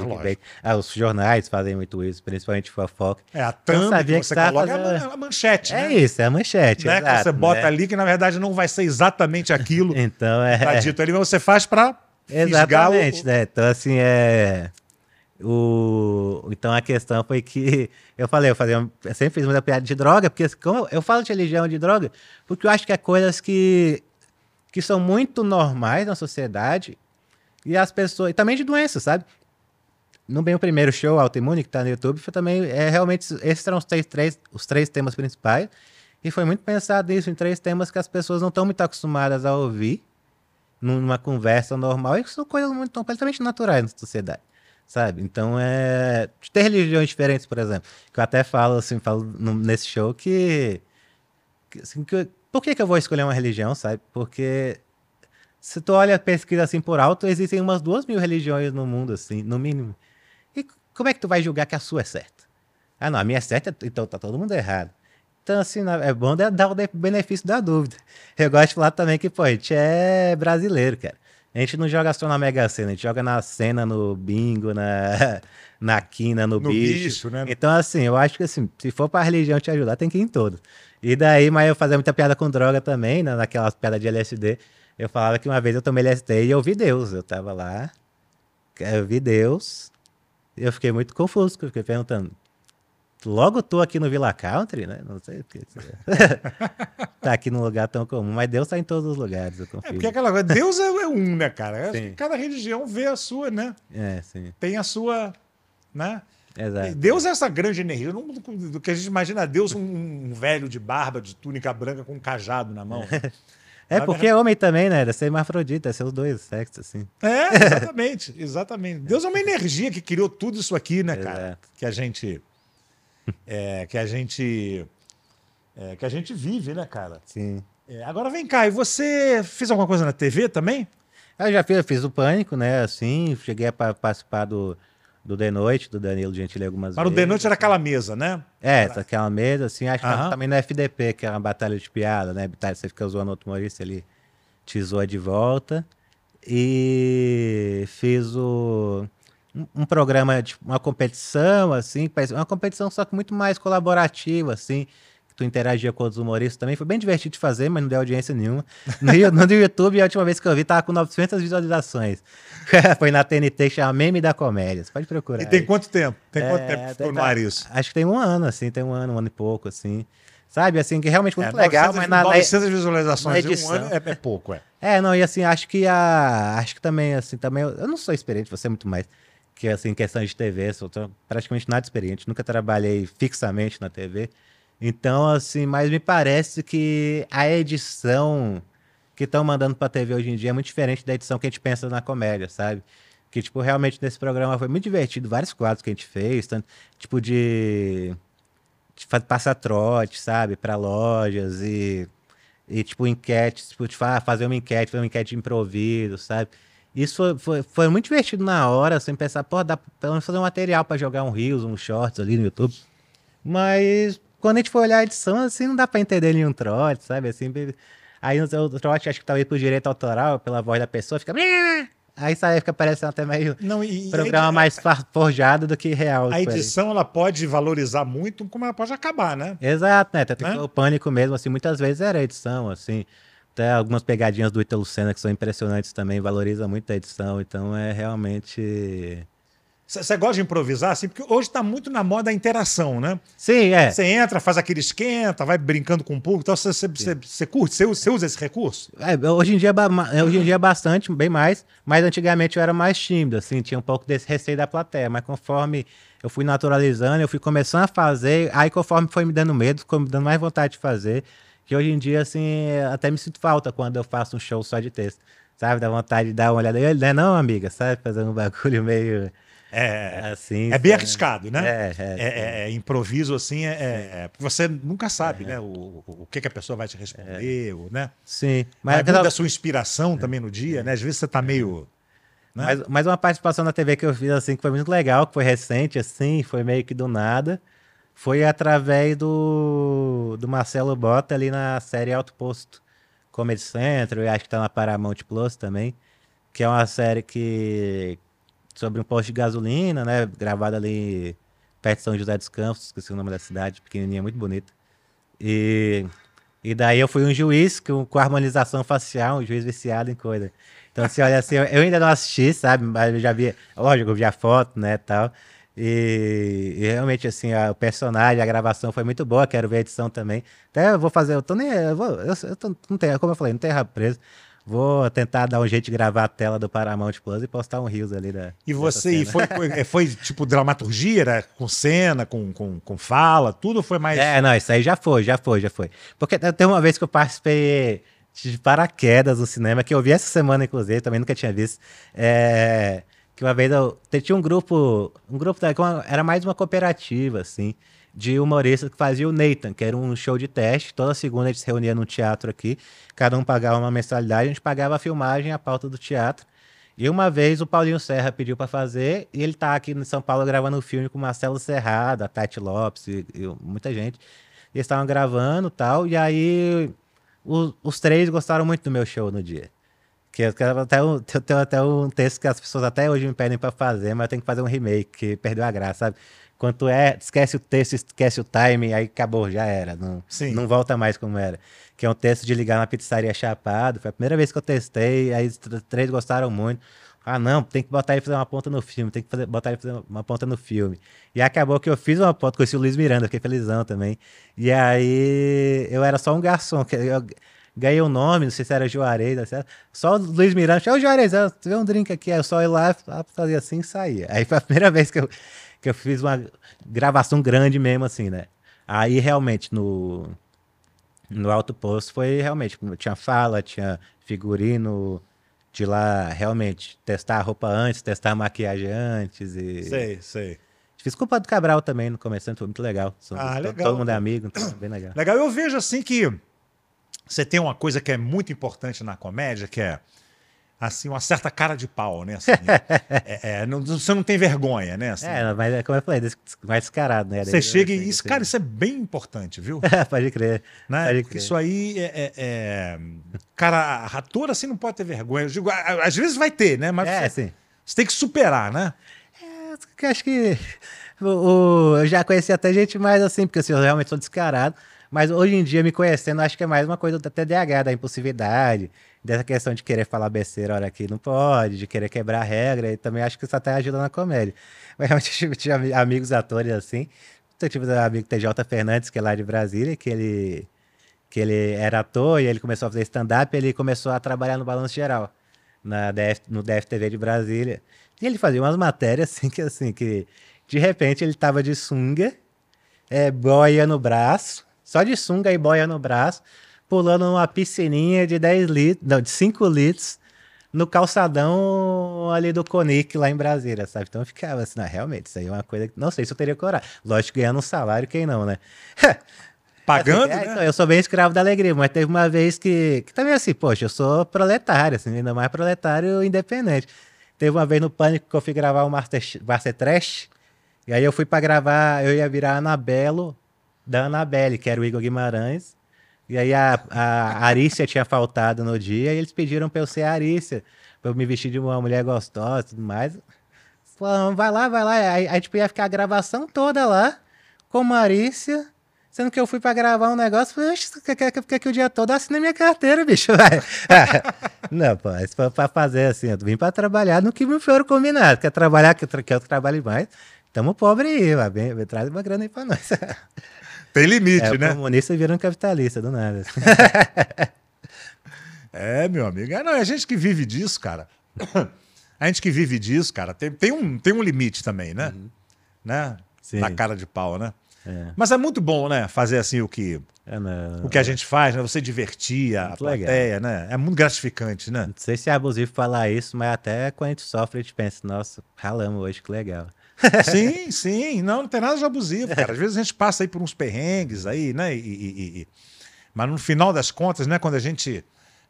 ah, os jornais fazem muito isso, principalmente fofoca. É, a thumb sabia que você que coloca fazendo... é a manchete, É né? isso, é a manchete, né? Exato, que você bota né? ali que, na verdade, não vai ser exatamente aquilo então, é... tá dito ali, mas você faz para Exatamente, o... né? Então, assim, é... O... Então a questão foi que eu falei, eu, fazia, eu sempre fiz muita piada de droga, porque como eu falo de religião de droga, porque eu acho que é coisas que, que são muito normais na sociedade e as pessoas. E também de doenças, sabe? No bem o primeiro show, Autoimune, que tá no YouTube, foi também. É, realmente, esses eram os três, três, os três temas principais. E foi muito pensado isso em três temas que as pessoas não estão muito acostumadas a ouvir numa conversa normal e são coisas muito completamente naturais na sociedade, sabe? Então é. Ter religiões diferentes, por exemplo. Que eu até falo assim, falo nesse show que. que, assim, que por que, que eu vou escolher uma religião, sabe? Porque se tu olha a pesquisa assim por alto, existem umas duas mil religiões no mundo, assim, no mínimo. E como é que tu vai julgar que a sua é certa? Ah, não, a minha é certa, então tá todo mundo errado. Então, assim, é bom dar o benefício da dúvida. Eu gosto de falar também que, pô, a gente é brasileiro, cara. A gente não joga só na Mega Sena, a gente joga na cena, no bingo, na, na quina, no, no bicho. bicho. né? Então, assim, eu acho que assim, se for pra religião te ajudar, tem que ir em todo. E daí, mas eu fazia muita piada com droga também, né, naquelas piadas de LSD. Eu falava que uma vez eu tomei LSD e eu vi Deus. Eu tava lá, eu vi Deus. E eu fiquei muito confuso, eu fiquei perguntando. Logo tô aqui no Villa Country, né? Não sei o que. tá aqui num lugar tão comum, mas Deus tá em todos os lugares, eu confio. É porque aquela coisa, Deus é, é um, né, cara? cada religião vê a sua, né? É, sim. Tem a sua, né? Exato. Deus é essa grande energia. Do que a gente imagina Deus um, um velho de barba, de túnica branca com um cajado na mão. É porque é homem também, né? Deve ser hermafrodita, deve ser os dois sexos, assim. É, exatamente, exatamente. Deus é uma energia que criou tudo isso aqui, né, cara? Exato. Que a gente. É, que a gente. É, que a gente vive, né, cara? Sim. É, agora vem cá, e você fez alguma coisa na TV também? Eu já fiz, eu fiz o Pânico, né? Assim, cheguei a participar do do The Noite, do Danilo Gentili algumas Para vezes. Para o The Noite era aquela mesa, né? É, era... aquela mesa, assim, acho que também no FDP, que é uma batalha de piada, né? Você fica zoando outro humorista, ele te zoa de volta. E fiz o, um, um programa, de uma competição, assim, uma competição só que muito mais colaborativa, assim, tu interagia com outros humoristas também. Foi bem divertido de fazer, mas não deu audiência nenhuma. No, no YouTube, a última vez que eu vi, tava com 900 visualizações. Foi na TNT, chama Meme da Comédia. Você pode procurar. E tem aí. quanto tempo? Tem é, quanto tempo que ficou no ar isso? Acho que tem um ano, assim, tem um ano, um ano e pouco, assim. Sabe, assim, que realmente muito é, legal, 900, mas na 900 visualizações na em um ano é, é, pouco, é. É, não, e assim, acho que a... Acho que também, assim, também... Eu não sou experiente, você é muito mais que, assim, questão de TV, sou praticamente nada experiente. Nunca trabalhei fixamente na TV. Então, assim, mas me parece que a edição que estão mandando para TV hoje em dia é muito diferente da edição que a gente pensa na comédia, sabe? Que, tipo, realmente nesse programa foi muito divertido, vários quadros que a gente fez, tanto, tipo, de, de passar trote, sabe, para lojas e, e, tipo, enquetes, tipo, de fazer uma enquete, fazer uma enquete de improviso, sabe? Isso foi, foi, foi, muito divertido na hora, sem pensar, pô, dá pelo menos fazer um material para jogar um Reels, um Shorts ali no YouTube. Mas quando a gente for olhar a edição, assim, não dá pra entender nenhum trote, sabe? Assim, aí o trote, acho que talvez por direito autoral, pela voz da pessoa, fica. Aí sai, fica parecendo até meio não, e, programa e, mais forjado do que real. A edição, ela pode valorizar muito, como ela pode acabar, né? Exato, né? Até né? o pânico mesmo, assim, muitas vezes era edição, assim. Até algumas pegadinhas do Ítalo Senna que são impressionantes também, valoriza muito a edição, então é realmente você gosta de improvisar, assim? Porque hoje está muito na moda a interação, né? Sim, é. Você entra, faz aquele esquenta, vai brincando com o público, então você, curte, você, usa esse recurso? É, hoje, em dia, é hoje em dia é bastante, bem mais, mas antigamente eu era mais tímido, assim, tinha um pouco desse receio da plateia, mas conforme eu fui naturalizando, eu fui começando a fazer, aí conforme foi me dando medo, ficou me dando mais vontade de fazer, que hoje em dia, assim, até me sinto falta quando eu faço um show só de texto, sabe? Dá vontade de dar uma olhada, ele, né, não, amiga, sabe? Fazer um bagulho meio é, assim, é bem arriscado, né? É, é, é, improviso assim, é, porque você nunca sabe, né? O, o que, que a pessoa vai te responder, ou, né? Sim. Mas, mas aquela... da sua inspiração também no dia, né? Às vezes você tá meio. Né? Mas, mas uma participação na TV que eu fiz assim que foi muito legal, que foi recente, assim, foi meio que do nada. Foi através do, do Marcelo Bota ali na série Alto Posto Comedy Central, e acho que tá na Paramount Plus também. Que é uma série que, sobre um posto de gasolina, né? Gravado ali perto de São José dos Campos, esqueci o nome da cidade, pequenininha, muito bonita. E, e daí eu fui um juiz com, com harmonização facial, um juiz viciado em coisa. Então, assim, olha assim, eu ainda não assisti, sabe? Mas eu já vi, lógico, eu vi a foto, né, tal. E, e realmente, assim, a, o personagem, a gravação foi muito boa, quero ver a edição também. Até eu vou fazer, eu tô nem, eu, vou, eu, eu tô, não tenho, como eu falei, não tenho rabo preso. Vou tentar dar um jeito de gravar a tela do Paramount Plus e postar um rios ali da. E você foi, foi, foi, tipo dramaturgia, era com cena, com, com, com fala, tudo foi mais. É, não, isso aí já foi, já foi, já foi. Porque tem uma vez que eu participei de paraquedas no cinema, que eu vi essa semana, inclusive, também nunca tinha visto. É, que uma vez eu. Tinha um grupo. Um grupo da, era mais uma cooperativa, assim de humoristas que fazia o Nathan, que era um show de teste. Toda segunda a gente se reunia num teatro aqui, cada um pagava uma mensalidade, a gente pagava a filmagem, a pauta do teatro. E uma vez o Paulinho Serra pediu para fazer, e ele tá aqui em São Paulo gravando um filme com o Marcelo Serrado, a Tati Lopes e, e muita gente. E eles estavam gravando tal, e aí os, três gostaram muito do meu show no dia. Que eu, até eu tenho até um texto que as pessoas até hoje me pedem para fazer, mas eu tenho que fazer um remake, que perdeu a graça, sabe? Quanto é, esquece o texto, esquece o time, aí acabou, já era. Não, Sim. não volta mais como era. Que é um texto de ligar na pizzaria chapado. Foi a primeira vez que eu testei, aí três gostaram muito. Ah, não, tem que botar ele fazer uma ponta no filme, tem que fazer, botar ele fazer uma ponta no filme. E acabou que eu fiz uma ponta, conheci o Luiz Miranda, fiquei felizão também. E aí eu era só um garçom, que eu ganhei o um nome, não sei se era Juarez, só o Luiz Miranda, o Juarez, vê um drink aqui, aí eu só ia lá, fazia assim e saía. Aí foi a primeira vez que eu que eu fiz uma gravação grande mesmo, assim, né? Aí realmente no, no Alto Posto foi realmente, tinha fala, tinha figurino de lá realmente testar a roupa antes, testar a maquiagem antes e. Sei, sei. Fiz culpa do Cabral também no começo, foi muito legal. Ah, legal. Todo mundo é amigo, então bem legal. Legal, eu vejo assim que você tem uma coisa que é muito importante na comédia, que é assim, uma certa cara de pau, né? Assim, é, é, não, você não tem vergonha, né? Assim, é, mas é como eu falei, mais descarado, né? Você chega e isso, cara, isso é bem importante, viu? pode crer. Né? Pode crer. Isso aí é, é, é, Cara, ator assim não pode ter vergonha. Eu digo, às vezes vai ter, né? Mas é, você, você tem que superar, né? É, acho que. O, o, eu já conheci até gente mais assim, porque assim, eu realmente sou descarado. Mas hoje em dia, me conhecendo, acho que é mais uma coisa da TDAH, da impulsividade dessa questão de querer falar besteira hora que não pode, de querer quebrar a regra, e também acho que isso até ajuda na comédia. Mas realmente eu tive amigos atores assim. Eu tive um amigo TJ Fernandes, que é lá de Brasília, que ele, que ele era ator e ele começou a fazer stand-up, ele começou a trabalhar no Balanço Geral, na DF, no DFTV de Brasília. E ele fazia umas matérias assim que assim, que de repente ele tava de sunga, é, boia no braço, só de sunga e boia no braço, pulando uma piscininha de 10 litros, não, de 5 litros, no calçadão ali do Conic, lá em Brasília, sabe? Então eu ficava assim, não, realmente, isso aí é uma coisa que não sei se eu teria coragem. Lógico, ganhando um salário, quem não, né? Pagando, assim, é, né? Então, eu sou bem escravo da alegria, mas teve uma vez que, que também assim, poxa, eu sou proletário, assim, ainda mais proletário independente. Teve uma vez no Pânico que eu fui gravar o Master, Master Trash, e aí eu fui para gravar, eu ia virar Anabelo da Anabelle, que era o Igor Guimarães, e aí a, a Arícia tinha faltado no dia e eles pediram pra eu ser a Arícia, pra eu me vestir de uma mulher gostosa e tudo mais. Falaram, vai lá, vai lá. Aí, aí tipo, ia ficar a gravação toda lá, com a Arícia Sendo que eu fui pra gravar um negócio, falei, quer que o dia todo assine minha carteira, bicho, vai. não, pô, isso foi pra fazer assim, eu vim pra trabalhar no que me foram combinado. Quer trabalhar, que eu, trabalhe mais, tamo pobre aí, vai, vem, traz uma grana aí pra nós. Tem limite, é, né? comunista virando capitalista, do nada. é, meu amigo, é, não, é a gente que vive disso, cara. A gente que vive disso, cara, tem, tem, um, tem um limite também, né? Uhum. né? Sim. Na cara de pau, né? É. Mas é muito bom, né? Fazer assim o que, é, o que a gente faz, né? Você divertir a plateia, né? É muito gratificante, né? Não sei se é abusivo falar isso, mas até quando a gente sofre, a gente pensa, nossa, ralamos hoje, que legal. Sim, sim. Não, não tem nada de abusivo, cara. Às vezes a gente passa aí por uns perrengues aí, né? E, e, e... Mas no final das contas, né? Quando a gente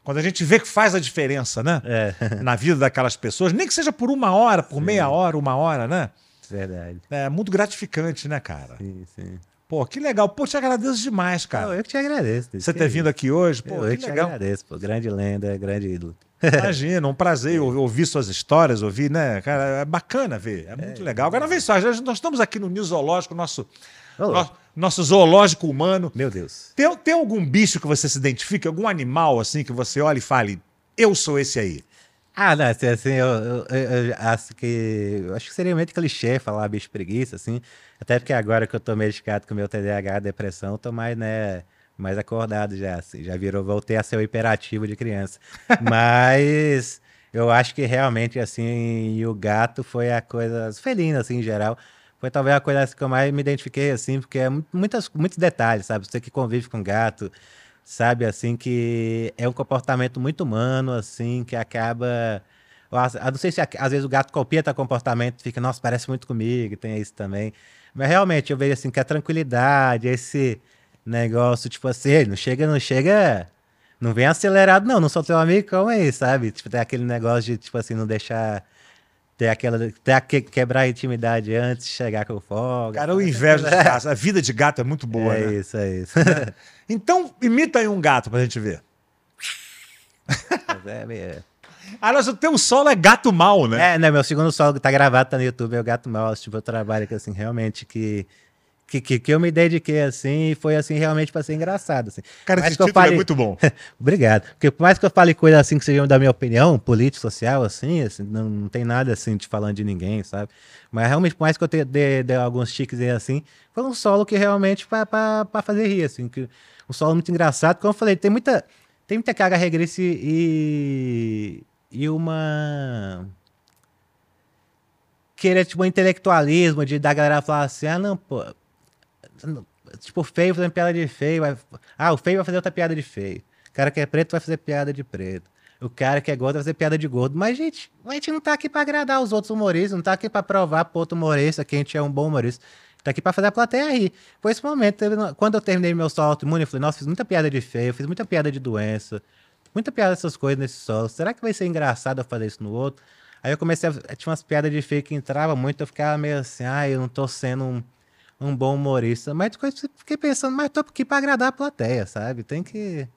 quando a gente vê que faz a diferença, né? É. Na vida daquelas pessoas, nem que seja por uma hora, por sim. meia hora, uma hora, né? Verdade. É muito gratificante, né, cara? Sim, sim. Pô, que legal. Pô, te agradeço demais, cara. eu que te agradeço. Você ter vindo aqui hoje, pô, eu que, que legal. te agradeço, pô. Grande lenda, grande ídolo. Imagina, um prazer ouvir suas histórias, ouvir, né? Cara, é bacana ver, é muito é, legal. Agora, vem só, nós estamos aqui no News Zoológico, nosso, nosso, nosso, zoológico humano. Meu Deus. Tem, tem algum bicho que você se identifique, algum animal assim que você olha e fale, eu sou esse aí? Ah, não, assim, assim eu, eu, eu, acho que. Eu acho que seria muito clichê falar bicho preguiça, assim. Até porque agora que eu tô medicado com meu TDAH, depressão, tô mais, né, mais acordado já, assim. Já virou, voltei a ser o hiperativo de criança. Mas eu acho que realmente, assim, o gato foi a coisa. Felina, assim, em geral. Foi talvez a coisa que eu mais me identifiquei, assim, porque é muitas, muitos detalhes, sabe? Você que convive com gato sabe? Assim, que é um comportamento muito humano, assim, que acaba. Eu não sei se às vezes o gato copia teu comportamento, fica, nossa, parece muito comigo, tem isso também. Mas realmente eu vejo assim que a tranquilidade, esse negócio, tipo assim, não chega, não chega. Não vem acelerado, não, não sou teu amigo, calma aí, sabe? Tipo, tem aquele negócio de, tipo assim, não deixar ter aquela. Ter que quebrar a intimidade antes de chegar com folga. Cara, eu invejo de gato. A vida de gato é muito boa, é né? isso, é isso. então, imita aí um gato pra gente ver. Mas é, meio... Ah, mas o teu solo é gato mal, né? É, né? Meu segundo solo tá gravado, tá no YouTube, é o gato mal. Tipo, eu trabalho que, assim, realmente que que, que, que, eu me dediquei assim e foi assim realmente para ser engraçado. Assim. Cara, esse título fale... é muito bom. Obrigado. Porque por mais que eu fale coisa assim que sejam da minha opinião, política, social, assim, assim não, não, tem nada assim de falando de ninguém, sabe? Mas realmente, por mais que eu tenha de, de alguns chiques assim, foi um solo que realmente para fazer rir, assim, que, um solo muito engraçado. Como eu falei, tem muita, tem muita carga regresse e, e uma querer, tipo, um intelectualismo de da galera falar assim, ah, não, pô, Tipo, feio fazendo piada de feio. Vai... Ah, o feio vai fazer outra piada de feio. O cara que é preto vai fazer piada de preto. O cara que é gordo vai fazer piada de gordo. Mas, gente, a gente não tá aqui pra agradar os outros humoristas, não tá aqui pra provar pro outro humorista que a gente é um bom humorista. Tá aqui pra fazer a plateia rir. Foi esse momento, quando eu terminei meu solo autoimune, eu falei, nossa, fiz muita piada de feio, fiz muita piada de doença, muita piada dessas coisas nesse solo. Será que vai ser engraçado eu fazer isso no outro? Aí eu comecei a. Tinha umas piadas de feio que entrava muito, eu ficava meio assim, ah, eu não tô sendo um um bom humorista. Mas fiquei pensando, mas tô aqui para agradar a plateia, sabe? Tem que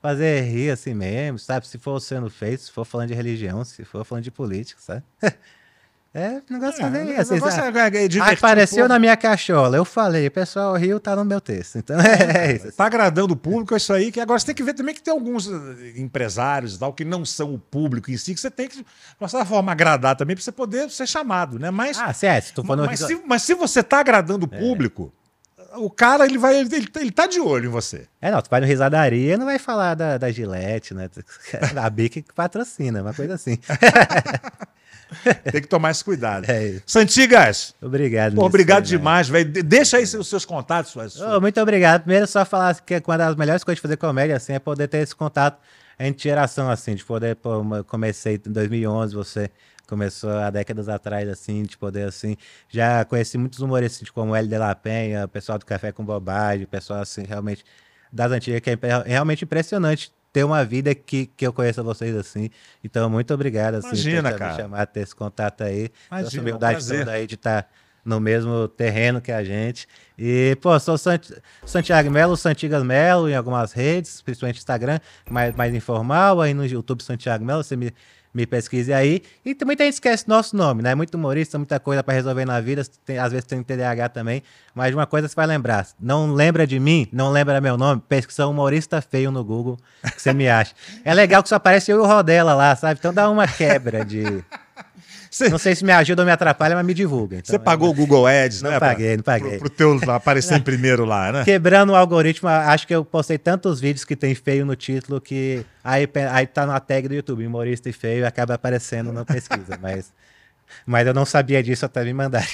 fazer rir assim mesmo, sabe? Se for sendo feito, se for falando de religião, se for falando de política, sabe? É, o negócio é, fazer isso. Negócio é, apareceu na minha cachola. Eu falei, o pessoal riu, tá no meu texto. Então é, é isso. Tá agradando o público, é isso aí. Que agora você tem que ver também que tem alguns eh, empresários e tal que não são o público em si, que você tem que, de uma certa forma, agradar também para você poder ser chamado, né? Mas, ah, certo. Se for no... mas, se, mas se você tá agradando o é. público. O cara, ele vai. Ele, ele tá de olho em você. É, não, tu vai no risadaria não vai falar da, da Gillette, né? Da Bic que patrocina, uma coisa assim. Tem que tomar esse cuidado. É isso. Santigas. Obrigado. Pô, obrigado demais, velho. Deixa aí os seus contatos. Suas... Oh, muito obrigado. Primeiro, só falar que uma das melhores coisas de fazer comédia assim, é poder ter esse contato entre geração, assim, de poder. Pô, comecei em 2011, você começou há décadas atrás, assim, de poder, assim. Já conheci muitos humoristas, assim, como L. de la Penha, o pessoal do Café com Bobagem, o pessoal, assim, realmente das antigas, que é realmente impressionante ter uma vida que, que eu conheça vocês assim. Então, muito obrigado assim, Imagina, por me chamar, ter esse contato aí. Imagina, essa humildade um toda aí de estar tá no mesmo terreno que a gente. E, pô, sou Sant Santiago Melo, Santigas Melo em algumas redes, principalmente Instagram, mais, mais informal, aí no YouTube Santiago Melo, você me, me pesquise aí. E muita gente esquece nosso nome, né? Muito humorista, muita coisa para resolver na vida. Tem, às vezes tem TDAH também. Mas uma coisa você vai lembrar: não lembra de mim, não lembra meu nome, pesquisa humorista feio no Google, que você me acha. É legal que só aparece eu e o Rodela lá, sabe? Então dá uma quebra de. Cê... Não sei se me ajuda ou me atrapalha, mas me divulga. Então, Você pagou é... o Google Ads, não né? Não paguei, não paguei. Pro, pro teu aparecer em primeiro lá, né? Quebrando o algoritmo, acho que eu postei tantos vídeos que tem feio no título que aí, aí tá na tag do YouTube, humorista e feio, acaba aparecendo na pesquisa, mas... Mas eu não sabia disso até me mandar.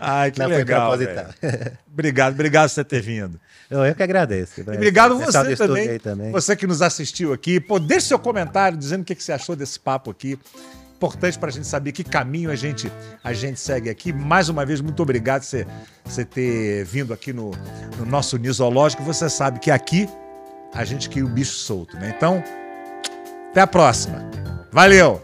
Ai, que não legal. obrigado, obrigado por você ter vindo. Eu, eu que agradeço. E obrigado você também, também, Você que nos assistiu aqui. Pô, deixe seu comentário dizendo o que, que você achou desse papo aqui importante para a gente saber que caminho a gente, a gente segue aqui. Mais uma vez, muito obrigado por você ter vindo aqui no, no nosso Nisológico. Você sabe que aqui a gente cria o bicho solto, né? Então, até a próxima. Valeu!